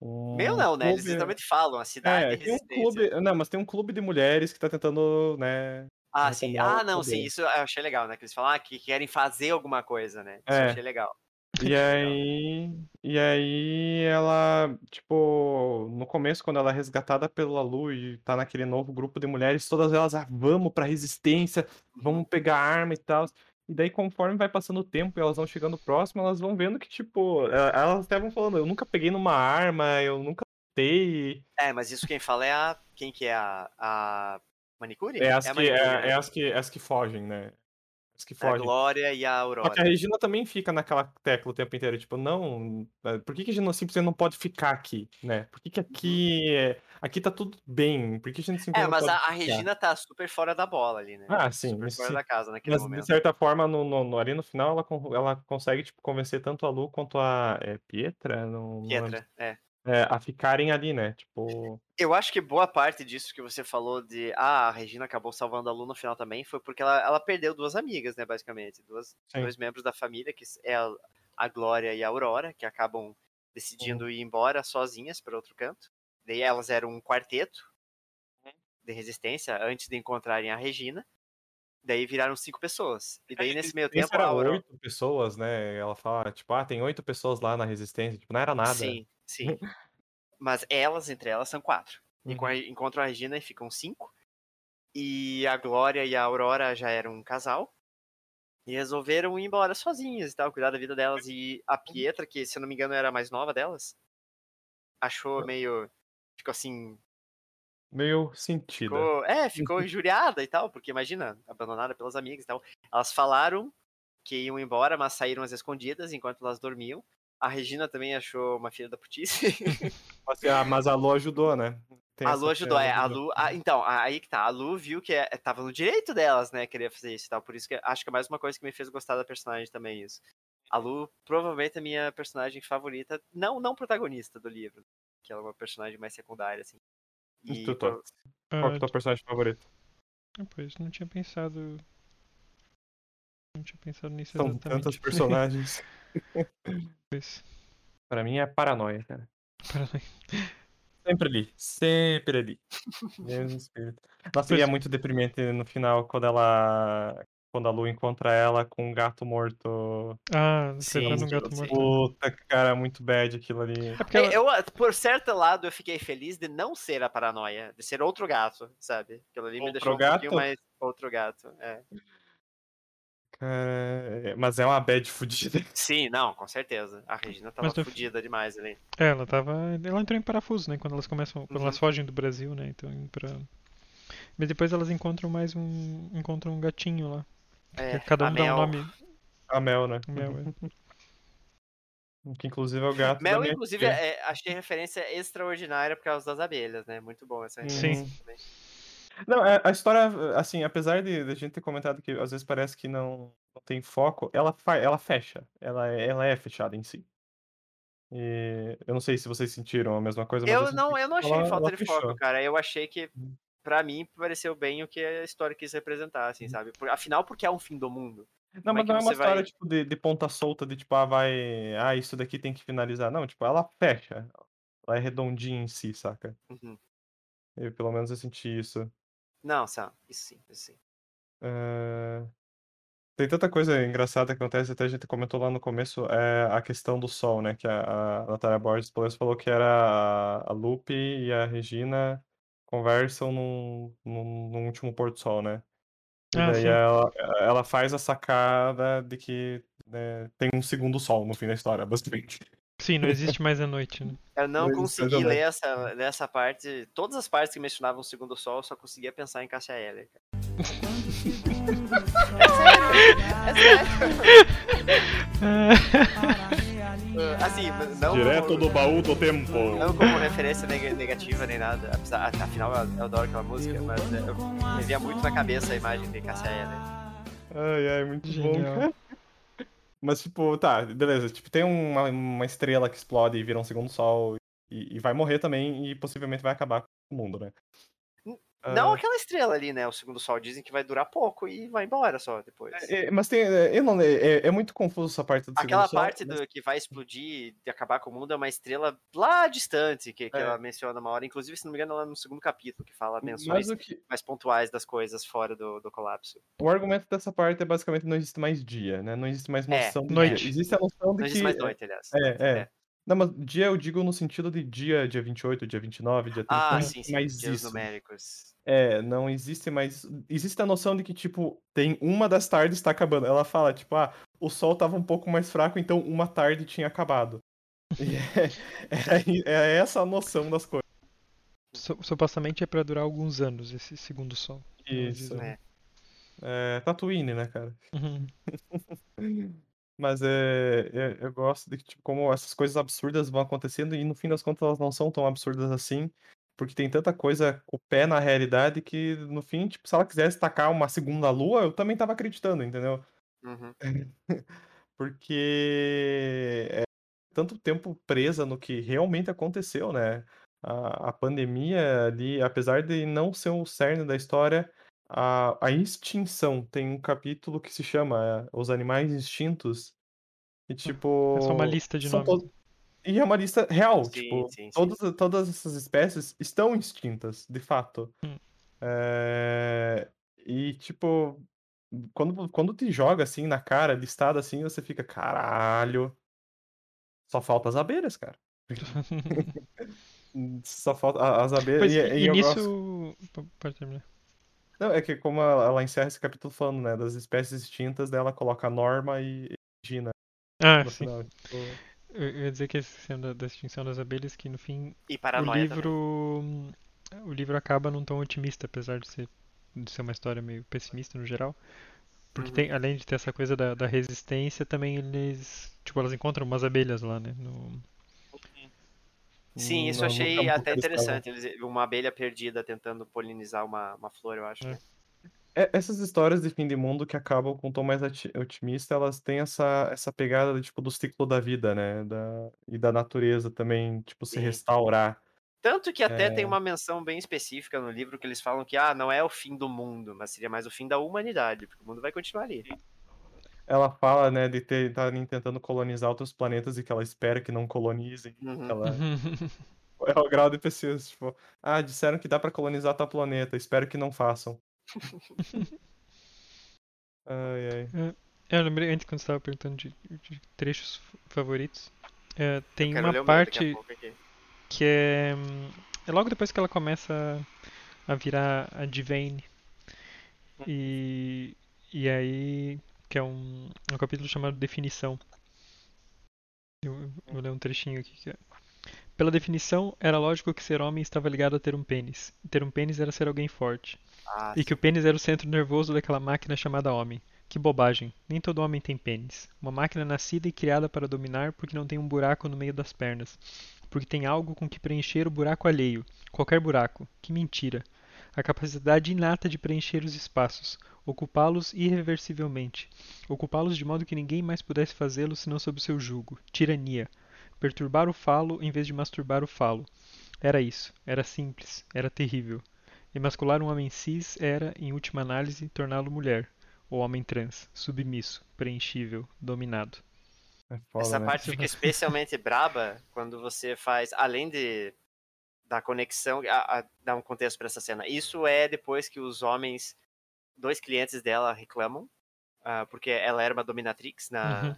um Meu não, né? Eles literalmente falam, a cidade É, tem um clube. Não, mas tem um clube de mulheres que tá tentando, né? Ah, sim. Ah, não, sim. Isso eu achei legal, né? Que eles falam ah, que querem fazer alguma coisa, né? Isso É. eu achei legal. E [laughs] aí. E aí ela, tipo, no começo, quando ela é resgatada pela Lu e tá naquele novo grupo de mulheres, todas elas, ah, vamos pra resistência, vamos pegar arma e tal. E daí, conforme vai passando o tempo e elas vão chegando próximo, elas vão vendo que, tipo, eh, elas até vão falando, eu nunca peguei numa arma, eu nunca lutei. É, mas isso quem fala é a. Quem que é a. A manicure? É as, a que, é, é né? as, que, as que fogem, né? As que a fogem. Glória e a Só que a Aurora. Regina também fica naquela tecla o tempo inteiro, tipo, não, eh, por que que a não, simplesmente não pode ficar aqui, né? Por que que aqui, é- aqui tá tudo bem? Por que a gente simplesmente É, mas a, a? Regina tá super fora da bola ali, né? Ah, sim, Super fora sim. da casa naquele Mas de momento. certa forma, no, no- no- ali no final, ela, ela consegue, tipo, convencer tanto a Lu quanto a é, Pietra, lembro. Pietra, é. é, a ficarem ali, né? Tipo. Eu acho que boa parte disso que você falou de ah, a Regina acabou salvando a Lu no final também foi porque ela, ela perdeu duas amigas, né, basicamente. Duas, Sim. dois membros da família, que é a, a Glória e a Aurora, que acabam decidindo ir embora sozinhas para outro canto. Daí elas eram um quarteto de resistência antes de encontrarem a Regina. Daí viraram cinco pessoas. E daí nesse meio tempo a era Aurora. oito pessoas, né? Ela fala, tipo, ah, tem oito pessoas lá na resistência. Tipo, não era nada. Sim, sim. Mas elas, entre elas, são quatro. Uhum. Enco- Encontram a Regina e ficam cinco. E a Glória e a Aurora já eram um casal. E resolveram ir embora sozinhas e tal, cuidar da vida delas. E a Pietra, que se eu não me engano era a mais nova delas, achou meio. Ficou assim. Meio sentida. Ficou, é, ficou [laughs] injuriada e tal, porque imagina, abandonada pelas amigas e tal. Elas falaram que iam embora, mas saíram às escondidas enquanto elas dormiam. A Regina também achou uma filha da putice. Mas, [laughs] ah, mas a Lu ajudou, né? Tem a Lu ajudou, é. A. Lu. a- então, aí que tá. A Lu viu que é, tava no direito delas, né? Querer fazer isso e tal. Por isso que acho que é mais uma coisa que me fez gostar da personagem também, isso. A Lu, provavelmente, é a minha personagem favorita. Não, não protagonista do livro. Que ela é uma personagem mais secundária, assim. E tu, Tô? Qual que é Ah, o teu personagem favorito? ah, pois, não tinha pensado. Não tinha pensado nisso São exatamente. tantos [laughs] personagens. Pois. pra mim é paranoia, cara. Paranoia. Sempre ali. Sempre ali. Mesmo espírito. Nossa, e é muito deprimente no final quando ela. Quando a Lu encontra ela com um gato morto. Ah, você Sim, sim, gato morto. Puta, cara, muito bad aquilo ali. É porque É, ela... Eu, por certo lado, eu fiquei feliz de não ser a paranoia, de ser outro gato, sabe? Aquilo ali me Outro deixou um gato? pouquinho mais outro gato. É. Cara, mas é uma bad fudida. [laughs] Sim, não, com certeza. A Regina tava no- fodida demais ali. É, ela tava. Ela entrou em parafuso, né? Quando elas começam. Quando Uhum. elas fogem do Brasil, né? Então indo pra. Mas depois elas encontram mais um. Encontram um gatinho lá. É, cada a um dá um Mel- nome. A Mel, né? Mel, é. [laughs] Que inclusive é o gato. Mel, inclusive, é, achei referência extraordinária por causa das abelhas, né? Muito bom essa Sim. referência também. Não, é- a história, assim, apesar de, de a gente ter comentado que às vezes parece que não, não tem foco, ela, ela fecha. Ela, é- ela é fechada em si. E eu não sei se vocês sentiram a mesma coisa, mas Eu não, eu não achei ela- falta ela de fechou. foco, cara. Eu achei que, Uhum. pra mim, pareceu bem o que a história quis representar, assim, sabe? Por- afinal, porque é um fim do mundo. Não, Como é mas que não é uma você vai- história, tipo, de, de ponta solta, de tipo, ah, vai. Ah, isso daqui tem que finalizar. Não, tipo, ela fecha. Ela é redondinha em si, saca? Uhum. Eu, pelo menos eu senti isso. Não, Sam, isso sim, isso sim. É, Tem tanta coisa engraçada que acontece, até a gente comentou lá no começo, é a questão do sol, né? Que a, a Natália Borges, pelo menos, falou que era a, a Lupe e a Regina conversam num, num, num último pôr do sol, né? E Ah, daí sim. ela, ela faz a sacada de que né, tem um segundo sol no fim da história, basicamente. Sim, não existe mais a [laughs] noite, né? Eu não Mas consegui ler essa, ler essa parte. Todas as partes que mencionavam o segundo sol, eu só conseguia pensar em Cássia Eller. cara. [laughs] É sério. [laughs] Assim, não Direto como, do baú do tempo. não como referência neg- negativa nem nada. apesar- Afinal, eu eu adoro aquela música, mas é, eu me via muito na cabeça a imagem de Cássia Eller. Ai, ai, muito bom, Genial. cara. [laughs] Mas, tipo, tá, beleza. Tipo, tem uma, uma estrela que explode e vira um segundo sol e, e vai morrer também e possivelmente vai acabar com o mundo, né? Não Ah, aquela estrela ali, né? O segundo sol dizem que vai durar pouco e vai embora só depois. é- mas tem. é, Eu não, é, é muito confuso essa parte do Aquela segundo sol. parte mas- do que vai explodir e acabar com o mundo é uma estrela lá distante que, que É. ela menciona uma hora. Inclusive, se não me engano, ela é no segundo capítulo que fala Mas menções que, mais pontuais das coisas fora do, do colapso. o argumento dessa parte é basicamente não existe mais dia, né? Não existe mais É, noção de noite. dia. Existe a noção de Não que. existe mais noite, aliás. É, é. Não, mas dia eu digo no sentido de dia, dia 28, dia 29, dia 30. Ah, sim, sim. mais dias isso. numéricos. É, não existe mais. Existe a noção de que, tipo, tem uma das tardes tá acabando. Ela fala, tipo, ah, o sol tava um pouco mais fraco, então uma tarde tinha acabado. [laughs] E é, é, é essa a noção das coisas. Su- Supostamente é pra durar alguns anos esse segundo sol. Eles Isso. É. É Tatooine, né, cara? Uhum. [laughs] Mas é, é- eu gosto de que, tipo, como essas coisas absurdas vão acontecendo e no fim das contas elas não são tão absurdas assim, porque tem tanta coisa com o pé na realidade que no fim, tipo, se ela quisesse tacar uma segunda lua, eu também tava acreditando, entendeu? Uhum. [laughs] Porque é, tanto tempo presa no que realmente aconteceu, né? A, a pandemia ali, apesar de não ser o cerne da história, a, a extinção tem um capítulo que se chama é, Os Animais Extintos. E tipo. É só uma lista de nomes. to- E é uma lista real, Sim, tipo, sim, sim. Todas, todas essas espécies estão extintas, de fato. Hum. É, E tipo, quando, quando te joga assim na cara, listado assim, você fica, caralho. Só falta as abelhas, cara. [laughs] Só falta a- as abelhas. Pois, e, e, e eu nisso. gosto- Pode terminar. Não, é que como ela, ela encerra esse capítulo falando, né, das espécies extintas, daí ela coloca a Norma e Gina Ah, sim. final. tipo, Eu ia dizer que essa cena da, da extinção das abelhas, que no fim E o paranoia também. livro. O livro acaba num tom otimista, apesar de ser, de ser uma história meio pessimista no geral. Porque Uhum. tem, além de ter essa coisa da, da resistência, também eles. Tipo, elas encontram umas abelhas lá, né? No, Sim, isso eu achei até interessante. Eles, uma abelha perdida tentando polinizar uma, uma flor, eu acho. É. né? É, essas histórias de fim de mundo que acabam com um tom mais otimista, elas têm essa, essa pegada tipo, do ciclo da vida, né? Da, e da natureza também, tipo, se Sim. restaurar. Tanto que até tem É. uma menção bem específica no livro que eles falam que ah, não é o fim do mundo, mas seria mais o fim da humanidade, porque o mundo vai continuar ali. Ela fala, né, de ter estarem tentando colonizar outros planetas e que ela espera que não colonizem. Uhum. Ela, [laughs] [laughs] é o grau de pesquisa, tipo, ah, disseram que dá pra colonizar tal planeta, espero que não façam. [laughs] Ai, ai. É, eu lembrei antes quando você estava perguntando de, de trechos favoritos. É, tem uma parte que é, é logo depois que ela começa a virar a Divine. E, e aí, que é um, um capítulo chamado Definição. Eu, eu vou ler um trechinho aqui que é. Pela definição, era lógico que ser homem estava ligado a ter um pênis. E ter um pênis era ser alguém forte. Ah, E que o pênis era o centro nervoso daquela máquina chamada homem. Que bobagem. Nem todo homem tem pênis. Uma máquina nascida e criada para dominar porque não tem um buraco no meio das pernas. Porque tem algo com que preencher o buraco alheio. Qualquer buraco. Que mentira. A capacidade inata de preencher os espaços. Ocupá-los irreversivelmente. Ocupá-los de modo que ninguém mais pudesse fazê-lo senão sob seu jugo. Tirania. Perturbar o falo em vez de masturbar o falo. Era isso. Era simples. Era terrível. Emascular um homem cis era, em última análise, torná-lo mulher. Ou homem trans, submisso, preenchível, dominado. É foda, Essa né? parte fica especialmente braba quando você faz, além de da conexão, a, a, dar um contexto para essa cena. Isso é depois que os homens, dois clientes dela reclamam, ah, porque ela era uma dominatrix na. Uhum.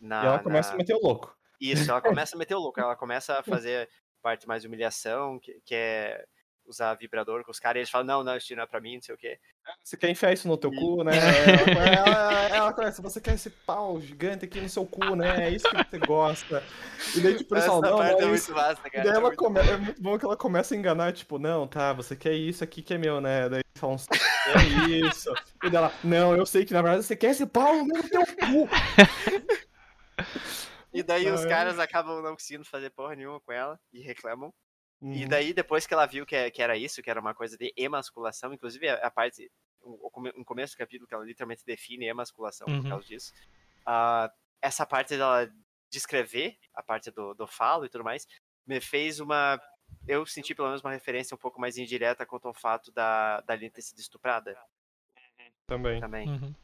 na E ela começa na- a meter o louco. Isso, ela começa a meter o louco, ela [laughs] começa a fazer parte mais de humilhação, que, que é usar vibrador com os caras, e eles falam, não, não, isso não é pra mim, não sei o quê. Você quer enfiar isso no teu E- cu, né? [laughs] Ela, ela, começa, você quer esse pau gigante aqui no seu cu, né? É isso que você gosta. E daí, tipo, falam, não, não, é é muito massa, E cara. daí é ela muito come... é muito bom que ela começa a enganar, tipo, não, tá, você quer isso aqui que é meu, né? Daí falam, é isso. E dela, não, eu sei que na verdade você quer esse pau no teu cu. E daí os Ah, é. caras acabam não conseguindo fazer porra nenhuma com ela e reclamam. E Uhum. daí, depois que ela viu que, é- que era isso, que era uma coisa de emasculação, inclusive a, a parte, o, o começo do capítulo, que ela literalmente define emasculação Uhum. por causa disso, ah, essa parte dela descrever, a parte do, do falo e tudo mais, me fez uma. Eu senti pelo menos uma referência um pouco mais indireta quanto ao fato da, da Lynn ter sido estuprada Também. também. Uhum.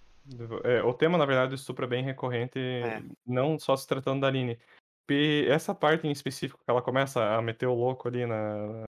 É, o tema, na verdade, do estupro é bem recorrente, É. não só se tratando da Aline. Essa parte em específico, que ela começa a meter o louco ali na,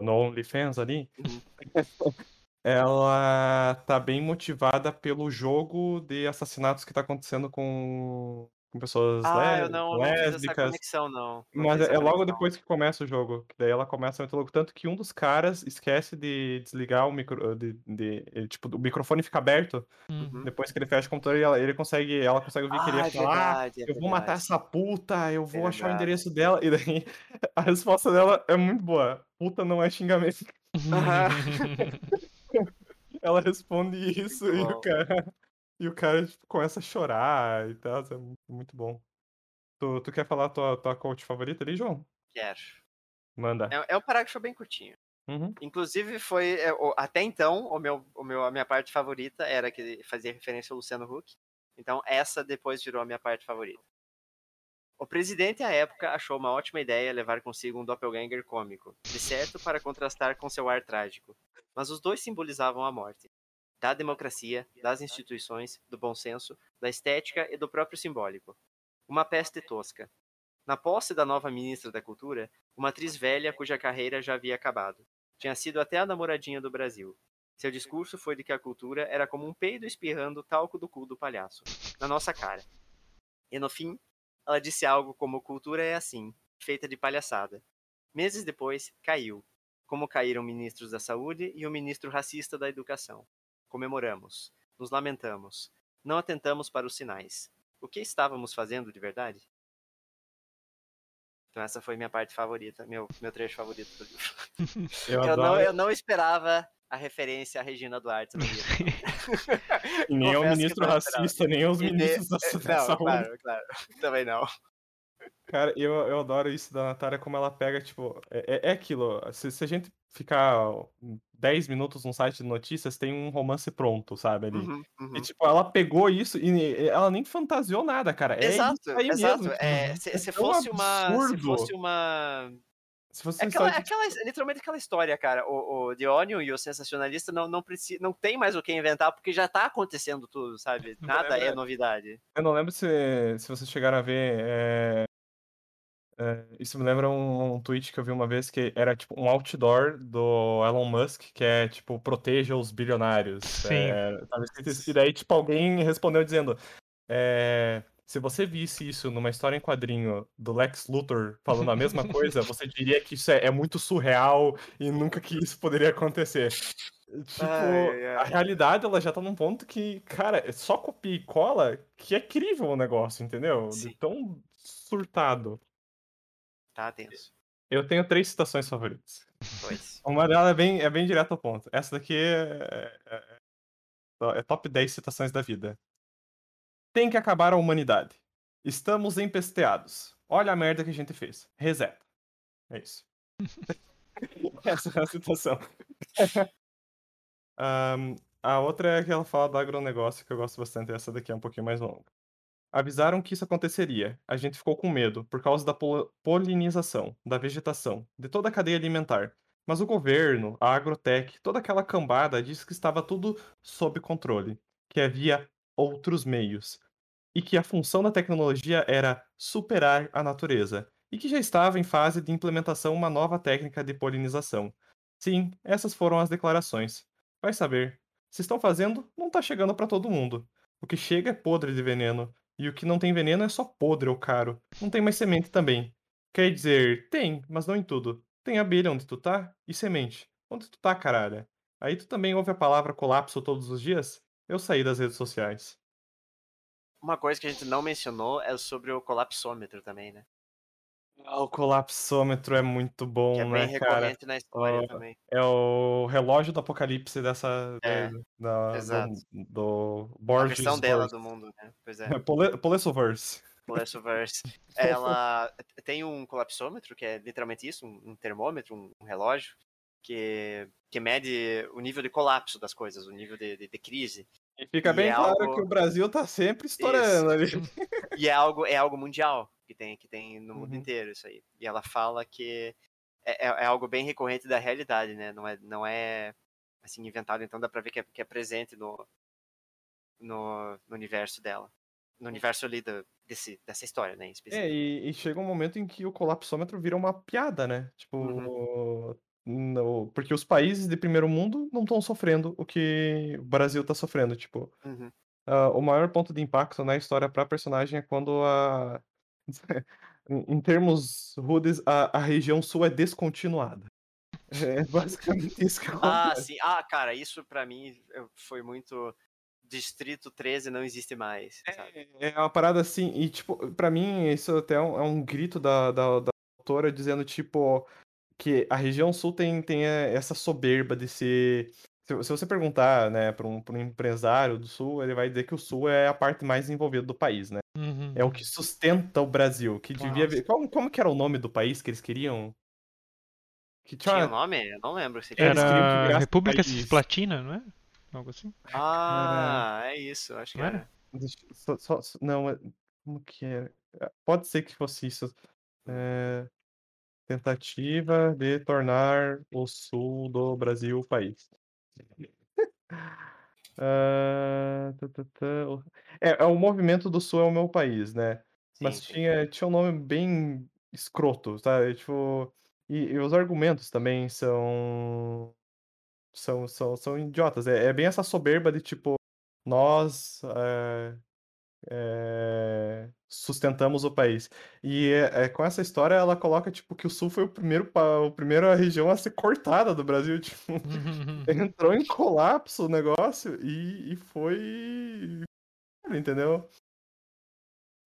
no OnlyFans ali, Uhum. [laughs] ela tá bem motivada pelo jogo de assassinatos que tá acontecendo com, com pessoas Ah, eu não, não fiz essa lésbicas. conexão, não. Não Mas é, é logo conexão. depois que começa o jogo, daí ela começa meter louco. Tanto que um dos caras esquece de desligar o micro, de, de- ele, tipo, o microfone fica aberto Uhum. depois que ele fecha o computador ela, ele consegue, ela consegue ouvir que ele Ah, ia é falar, "Ah, verdade, é eu vou matar essa puta, eu vou É achar o verdade. endereço dela. E daí a resposta dela é muito boa. Puta não é xingamento. [laughs] Ela responde isso e o [laughs] cara, e o cara tipo, começa a chorar e tal. É muito, bom. Tu, tu quer falar a tua, tua coach favorita ali, João? Quero. Manda. É, é um parágrafo bem curtinho. Uhum. Inclusive, foi. é, até então, o meu, o meu, a minha parte favorita era que fazia referência ao Luciano Huck. Então, essa depois virou a minha parte favorita. O presidente à época achou uma ótima ideia levar consigo um doppelganger cômico, de certo para contrastar com seu ar trágico. Mas os dois simbolizavam a morte. Da democracia, das instituições, do bom senso, da estética e do próprio simbólico. Uma peste tosca. Na posse da nova ministra da Cultura, uma atriz velha cuja carreira já havia acabado. Tinha sido até a namoradinha do Brasil. Seu discurso foi de que a cultura era como um peido espirrando talco do cu do palhaço, na nossa cara. E no fim, ela disse algo como cultura é assim, feita de palhaçada. Meses depois, caiu, como caíram ministros da saúde e o ministro racista da educação. Comemoramos, nos lamentamos, não atentamos para os sinais. O que estávamos fazendo de verdade? Então essa foi minha parte favorita, meu, meu trecho favorito do livro. [laughs] Eu, Eu, não, eu não esperava a referência à Regina Duarte no livro. [laughs] Nem ao ministro racista, nem aos E de- ministros da, da [laughs] Não, saúde. claro, claro. Também não. Cara, eu, eu adoro isso da Natália, como ela pega, tipo, é, é- é aquilo, se, se a gente ficar 10 minutos num site de notícias, tem um romance pronto, sabe, ali. Uhum, uhum. E, tipo, ela pegou isso e ela nem fantasiou nada, cara. É Exato, isso aí exato. mesmo. É, tipo, se, é se tão fosse uma. Se fosse uma. Se fosse É uma aquela, de, aquela, literalmente aquela história, cara. O, o The Onion e o sensacionalista não, não, precisa, não tem mais o que inventar, porque já tá acontecendo tudo, sabe? [laughs] Nada é lembra- novidade. Eu não lembro se, se vocês chegaram a ver. É, isso me lembra um, um tweet que eu vi uma vez que era tipo um outdoor do Elon Musk, que é tipo, proteja os bilionários. Sim. É, e daí, tipo, alguém respondeu dizendo. é, se você visse isso numa história em quadrinho do Lex Luthor falando a mesma [laughs] coisa, você diria que isso é, é muito surreal e nunca que isso poderia acontecer. Tipo, Ai, ai. a realidade ela já tá num ponto que, cara, é só copia e cola que é crível o negócio, entendeu? De Sim. tão surtado. Tá tenso. Eu tenho três citações favoritas. Pois. [laughs] Uma delas é bem, é bem direto ao ponto. Essa daqui é, é, é top 10 citações da vida. Tem que acabar a humanidade. Estamos empesteados. Olha a merda que a gente fez. Reseta. É isso. [laughs] Essa é a citação. [laughs] Ahn, a outra é que ela fala do agronegócio, que eu gosto bastante. Essa daqui é um pouquinho mais longa. Avisaram que isso aconteceria. A gente ficou com medo por causa da pol- polinização, da vegetação, de toda a cadeia alimentar. Mas o governo, a agrotech, toda aquela cambada disse que estava tudo sob controle, que havia outros meios e que a função da tecnologia era superar a natureza e que já estava em fase de implementação uma nova técnica de polinização. Sim, essas foram as declarações. Vai saber. Se estão fazendo, não está chegando para todo mundo. O que chega é podre de veneno, e o que não tem veneno é só podre ou caro. Não tem mais semente também. Quer dizer, tem, mas não em tudo. Tem abelha onde tu tá e semente. Onde tu tá, caralho? Aí tu também ouve a palavra colapso todos os dias? Eu saí das redes sociais. Uma coisa que a gente não mencionou é sobre o colapsômetro também, né? O colapsômetro é muito bom, Que é bem né, cara? recorrente na história Ó, também. É o relógio do apocalipse dessa. É, da, exato. do, do A Borges. versão dela do mundo, né? Pois é. [laughs] Pole- Polesoverse. Polesoverse. [laughs] Ela tem um colapsômetro, que é literalmente isso, um, um termômetro, um, um relógio, que, que mede o nível de colapso das coisas, o nível de, de, de crise. E fica E bem é claro algo- que o Brasil tá sempre estourando ali. [laughs] E é algo, é algo mundial que tem, que tem no mundo Uhum. inteiro isso aí. E ela fala que é, é, é algo bem recorrente da realidade, né? Não é, não é assim, inventado, então dá pra ver que é, que é presente no, no, no universo dela. No universo ali da, desse, dessa história, né? É, e, e chega um momento em que o colapsômetro vira uma piada, né? Tipo, Uhum. No- porque os países de primeiro mundo não estão sofrendo o que o Brasil tá sofrendo. Tipo, Uhum. ah, o maior ponto de impacto na história pra personagem é quando a. [laughs] em termos rudes, a, a região sul é descontinuada. É basicamente isso que Ah, sim. Ah, cara, isso pra mim foi muito. Distrito 13 não existe mais. Sabe? É uma parada assim, e tipo, pra mim isso até é um, é um grito da, da, da autora dizendo, tipo, que a região sul tem, tem eh, essa soberba de ser. Se, se você perguntar, né, pra um, pra um empresário do sul, ele vai dizer que o sul é a parte mais envolvida do país, né? Uhum. É o que sustenta o Brasil. Que devia Nossa. ver. Como, como que era o nome do país que eles queriam? Que tinha. Tinha nome? Eu não lembro se que Era virasse República país. Cisplatina, não é? Algo assim? Ah, é isso, acho que Não era? era. Deixa- só- só- não, é- como que era? Pode ser que fosse isso. É, tentativa de tornar o sul do Brasil país. [laughs] Ah, tá, tá, tá, o- É, é o movimento do sul é o meu país, né? Mas Sim, sim. tinha, tinha um nome bem escroto, sabe? Tipo, e, e os argumentos também são são, são, são idiotas. É, é bem essa soberba de tipo, nós é, é, sustentamos o país. E é, com essa história ela coloca tipo que o Sul foi o primeiro a primeira região a ser cortada do Brasil. [laughs] Tipo, [laughs] entrou em colapso o negócio e, e foi. Entendeu?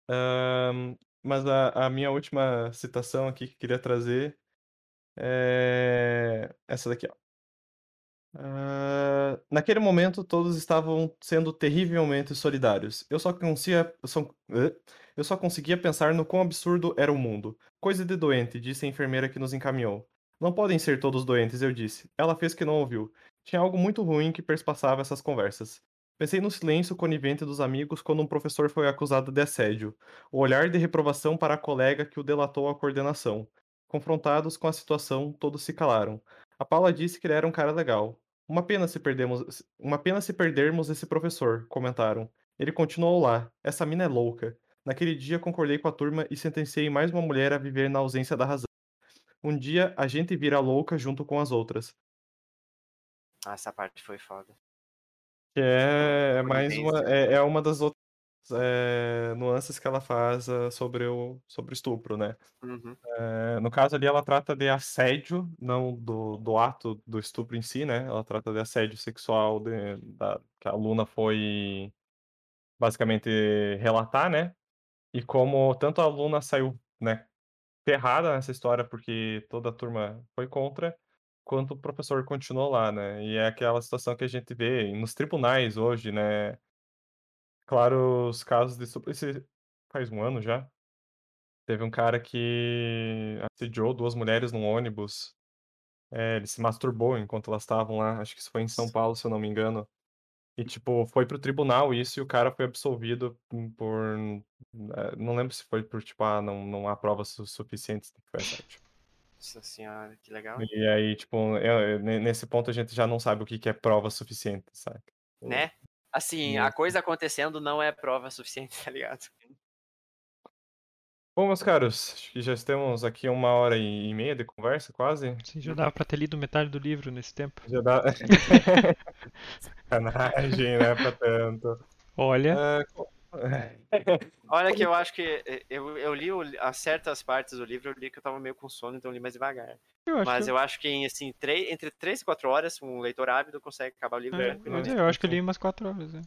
Ahn, mas a, a minha última citação aqui que eu queria trazer é essa daqui, ó. Ah, naquele momento, todos estavam sendo terrivelmente solidários. Eu só conseguia, eu só, eu só conseguia pensar no quão absurdo era o mundo. Coisa de doente, disse a enfermeira que nos encaminhou. Não podem ser todos doentes, eu disse. Ela fez que não ouviu. Tinha algo muito ruim que perspassava essas conversas. Pensei no silêncio conivente dos amigos quando um professor foi acusado de assédio. O olhar de reprovação para a colega que o delatou à coordenação. Confrontados com a situação, todos se calaram. A Paula disse que ele era um cara legal. Uma pena se perdemos, uma pena se perdermos esse professor, comentaram. Ele continuou lá. Essa mina é louca. Naquele dia concordei com a turma e sentenciei mais uma mulher a viver na ausência da razão. Um dia a gente vira louca junto com as outras. Ah, essa parte foi foda. Que é mais uma, é, é uma das outras é, nuances que ela faz ah, sobre o sobre estupro, né? Uhum. É, no caso ali, ela trata de assédio, não do, do ato do estupro em si, né? Ela trata de assédio sexual de- da, que a aluna foi basicamente relatar, né? E como tanto a aluna saiu, né, ferrada nessa história porque toda a turma foi contra, quanto o professor continuou lá, né? E é aquela situação que a gente vê nos tribunais hoje, né? Claro, os casos de. Esse faz um ano já. Teve um cara que assediou duas mulheres num ônibus. É, ele se masturbou enquanto elas estavam lá. Acho que isso foi em São Paulo, se eu não me engano. E, tipo, foi pro tribunal isso e o cara foi absolvido por. eh, Não lembro se foi por, tipo, ah, não, não há provas su- suficientes. Nossa senhora, que legal. E aí, tipo, eu- eu- ne- nesse ponto a gente já não sabe o que que é prova suficiente, sabe? Né? Assim, a coisa acontecendo não é prova suficiente, tá ligado? Bom, meus caros, acho que já estamos aqui uma hora e meia de conversa, quase. Sim, já dava pra ter lido metade do livro nesse tempo. Já dá. [laughs] Sacanagem, né? Pra tanto. Olha, co- [laughs] Olha que eu acho que eh, eu, eu li o, as certas partes do livro, eu li que eu tava meio com sono, então eu li mais devagar. eu Mas que eu acho que em assim, três, entre 3 e 4 horas, um leitor ávido consegue acabar o livro É, é, eu acho que eu li umas quatro horas. né?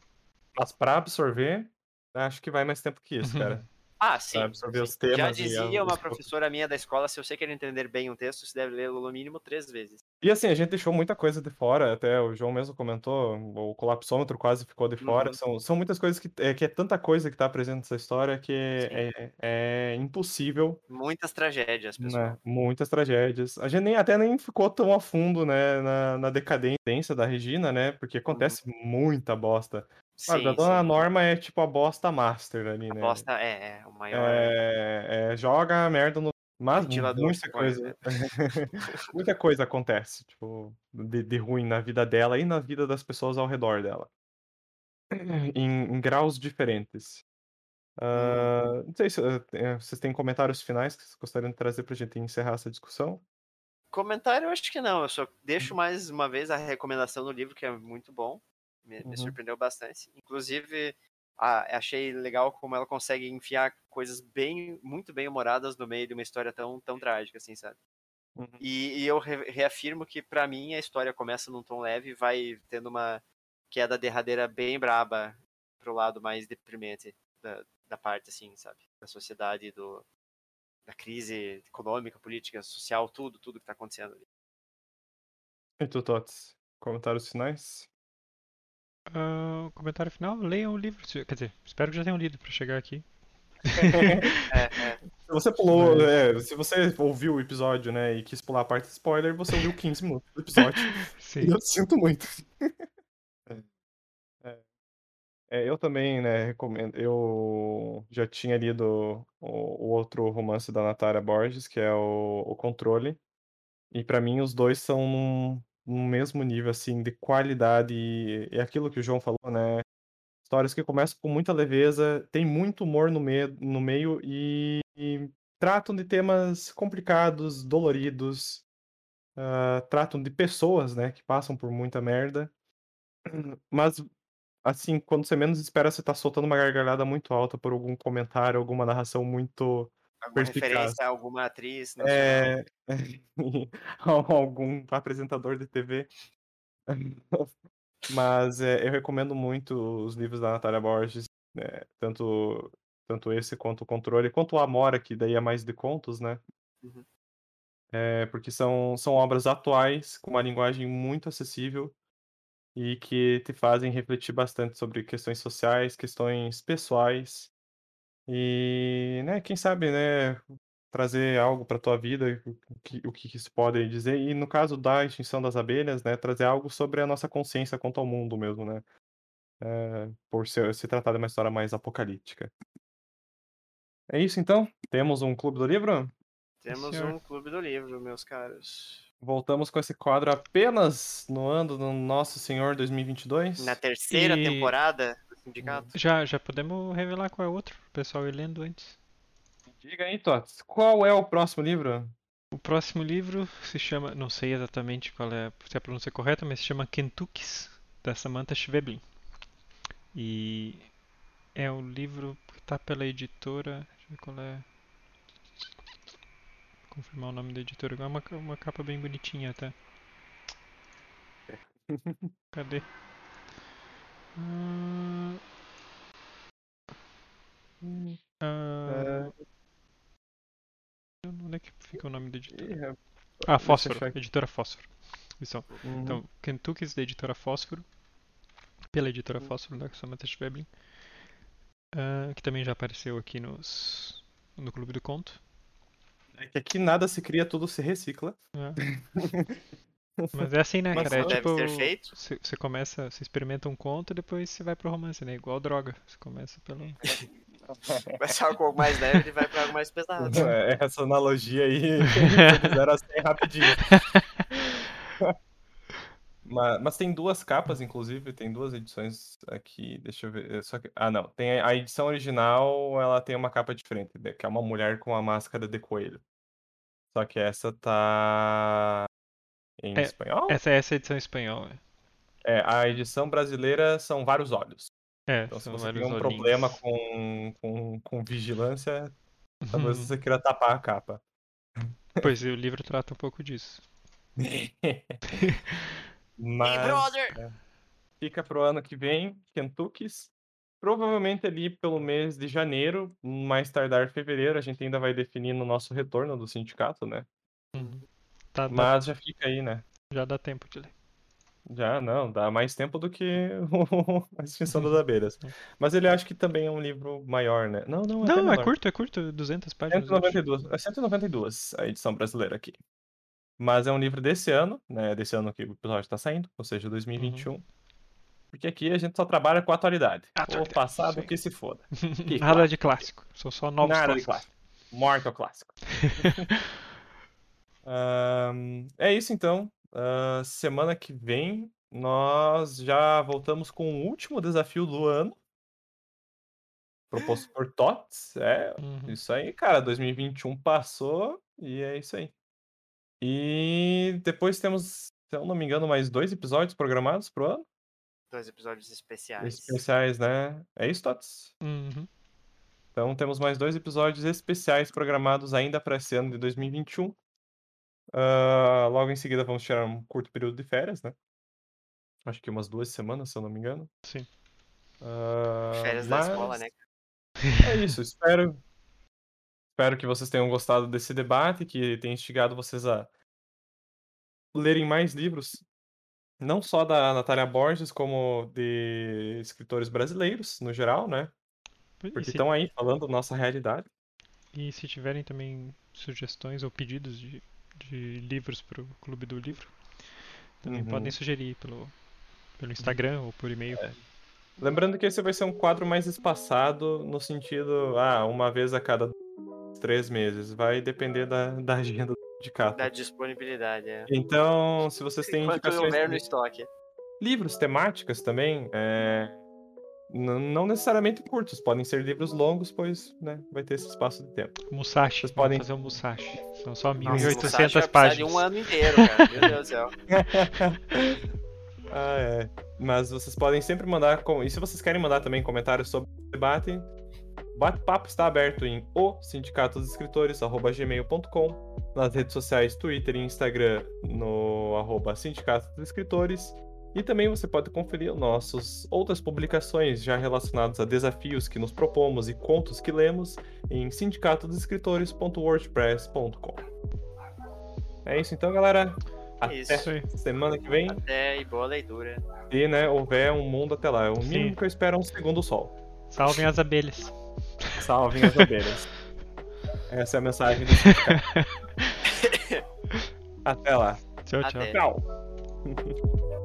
Mas pra absorver, acho que vai mais tempo que isso, [laughs] cara. Ah, sim. Absorver os temas. Já dizia uma [laughs] professora minha da escola, se você quer entender bem um texto, você deve lê-lo no mínimo três vezes. E assim, a gente deixou muita coisa de fora, até o João mesmo comentou, o colapsômetro quase ficou de fora. Uhum. São, são muitas coisas que é, que é tanta coisa que tá presente nessa história que é, é impossível, Muitas tragédias, pessoal. né? Muitas tragédias. A gente nem, até nem ficou tão a fundo, né, na, na decadência da Regina, né? Porque acontece muita bosta. Claro, Sim, da Dona sim. Norma é tipo a bosta master ali, A né? bosta é, é o maior. É, é, joga a merda no. Mas muita põe, coisa. né? [laughs] [laughs] muita coisa acontece, tipo, de, de ruim na vida dela e na vida das pessoas ao redor dela. [clears throat] Em, em graus diferentes. Ah, não sei se eh, vocês têm comentários finais que vocês gostariam de trazer pra gente encerrar essa discussão. Comentário, eu acho que não. Eu só deixo mais uma vez a recomendação do livro, que é muito bom. Me, me Uhum. surpreendeu bastante. Inclusive, a- achei legal como ela consegue enfiar coisas bem, muito bem humoradas no meio de uma história tão, tão trágica, assim, sabe? Uhum. E, e eu re- reafirmo que, pra mim, a história começa num tom leve e vai tendo uma queda derradeira bem braba pro lado mais deprimente da, da parte, assim, sabe? Da sociedade, do, da crise econômica, política, social, tudo, tudo que tá acontecendo ali. E tu, Tots? Comentários finais? Ah, comentário final, leiam o livro. Quer dizer, espero que já tenham lido pra chegar aqui. É, é. Se você pulou, é, se você ouviu o episódio, né, e quis pular a parte de spoiler, você ouviu 15 minutos do episódio. [laughs] Sim. E eu sinto muito. [laughs] É. É, eu também, né, recomendo. Eu já tinha lido o, o outro romance da Natália Borges, que é o, o Controle. E pra mim os dois são num mesmo nível, assim, de qualidade. E é aquilo que o João falou, né? Histórias que começam com muita leveza, tem muito humor no, me no meio e, e tratam de temas complicados, doloridos, uh, tratam de pessoas, né, que passam por muita merda. [clears throat] Mas, assim, quando você menos espera, você tá soltando uma gargalhada muito alta por algum comentário, alguma narração muito Alguma perspicaz. referência a alguma atriz. É... [laughs] algum apresentador de TV. [laughs] Mas é, eu recomendo muito os livros da Natália Borges, né, tanto, tanto esse quanto o Controle, quanto o Amora, que daí é mais de contos, né? Uhum. É, porque são, são obras atuais, com uma linguagem muito acessível e que te fazem refletir bastante sobre questões sociais, questões pessoais e, né, quem sabe, né, trazer algo para tua vida, o que, o que isso pode dizer, e no caso da extinção das abelhas, né, trazer algo sobre a nossa consciência quanto ao mundo mesmo, né, é, por ser, se tratar de uma história mais apocalíptica. É isso então? Temos um clube do livro? Temos senhor. um clube do livro, meus caros. Voltamos com esse quadro apenas no ano do Nosso Senhor 2022. Na terceira E- temporada sindicato. Já, já podemos revelar qual é o outro, o pessoal ir lendo antes. Diga aí, Tots, qual é o próximo livro? O próximo livro se chama, não sei exatamente qual é se é a pronúncia correta, mas se chama Kentucky's, da Samantha Schweblin. E é um livro que está pela editora, deixa eu ver qual é. Confirmar o nome da editora, é uma, uma capa bem bonitinha até. [laughs] Cadê? Ah, ah, Onde é que fica o nome da editora? É- Ah, Fósforo, editora Fósforo. Isso. Uhum. Então, Kentucky's da editora Fósforo, pela editora Fósforo da Samantha Schweblin, ah, que também já apareceu aqui nos, no Clube do Conto. É que aqui nada se cria, tudo se recicla. né? [laughs] Mas é assim, né, Mas cara? É deve tipo, você você começa, você experimenta um conto e depois você vai pro romance, né? Igual droga. Você começa pelo. Começa [laughs] algo mais leve e vai pra algo mais pesado. [laughs] É, Essa analogia aí, [laughs] de 0 a 100 rapidinho. Mas, mas tem duas capas, inclusive, tem duas edições aqui, deixa eu ver. é, Só que, ah, não. Tem a a edição original, ela tem uma capa diferente, né, que é uma mulher com a máscara de coelho. Só que essa tá em É, espanhol? Essa é essa edição em espanhol. né? É, a edição brasileira são vários olhos. É, Então, se você tem um olhinhos. problema com, com, com vigilância, talvez Uhum. você queira tapar a capa. Pois o livro trata um pouco disso. [laughs] Hey, Mas brother! fica pro ano que vem, Kentucky's. Provavelmente ali pelo mês de janeiro, mais tardar fevereiro, a gente ainda vai definir no nosso retorno do sindicato, né? Uhum. Tá, dá- Mas já fica aí, né? já dá tempo de ler. Já, não, dá mais tempo do que [laughs] o- a extinção das abelhas. Mas ele acho que também é um livro maior, né? Não, não, até Não, é curto, é curto, 200 páginas. eu acho. 192, é 192 a edição brasileira aqui. Mas é um livro desse ano, né? Desse ano que o episódio está saindo, ou seja, 2021. Porque aqui a gente só trabalha com a atualidade. O Atualidade, passado sim. que se foda. [laughs] Que Nada de clássico, são só novos Nada de clássicos. clássico. Morte ao clássico. [laughs] É isso então. Ah, semana que vem nós já voltamos com o último desafio do ano. Proposto por Tots. É, Uhum. isso aí, cara. 2021 passou e é isso aí. E depois temos, se eu não me engano, mais dois episódios programados pro ano. Dois episódios especiais. Especiais, né? É isso, Tots? Uhum. Então temos mais dois episódios especiais programados ainda para esse ano de 2021. Ah, logo em seguida vamos tirar um curto período de férias, né? Acho que umas duas semanas, se eu não me engano. Sim. Ah, Férias da escola, mas né? É isso, espero. Espero que vocês tenham gostado desse debate, que tenha instigado vocês a lerem mais livros, não só da Natália Borges, como de escritores brasileiros, no geral, né? E Porque se, estão aí falando nossa realidade. e se tiverem também sugestões ou pedidos de, de livros pro Clube do Livro, também Uhum. podem sugerir pelo, pelo Instagram ou por e-mail. Lembrando que esse vai ser um quadro mais espaçado, no sentido, ah, uma vez a cada três meses. Vai depender da, da agenda de cada. Da disponibilidade, é. Então, se vocês têm Enquanto indicações no estoque. livros temáticas também, é, n- não necessariamente curtos, podem ser livros longos, pois né, vai ter esse espaço de tempo. Musashi. Vocês podem- fazer um Musashi. São só Nossa, O Musashi 1.800 vai precisar páginas. de um ano inteiro, cara. Meu Deus do céu. [laughs] Ah, é. Mas vocês podem sempre mandar. com- E se vocês querem mandar também comentários sobre o debate, o bate-papo está aberto em o sindicato dos escritores@gmail.com, nas redes sociais Twitter e Instagram no arroba sindicato dos escritores. E também você pode conferir nossas outras publicações já relacionadas a desafios que nos propomos e contos que lemos em sindicatodosescritores.wordpress.com. É isso então, galera. Até Isso. Semana que vem. Até e boa leitura. Se né, houver um mundo até lá. É o Sim. mínimo que eu espero é um segundo sol. Salvem as abelhas. Salvem as abelhas. [laughs] Essa é a mensagem do sindicato. [laughs] Até lá. Tchau, tchau. Até. Tchau. [laughs]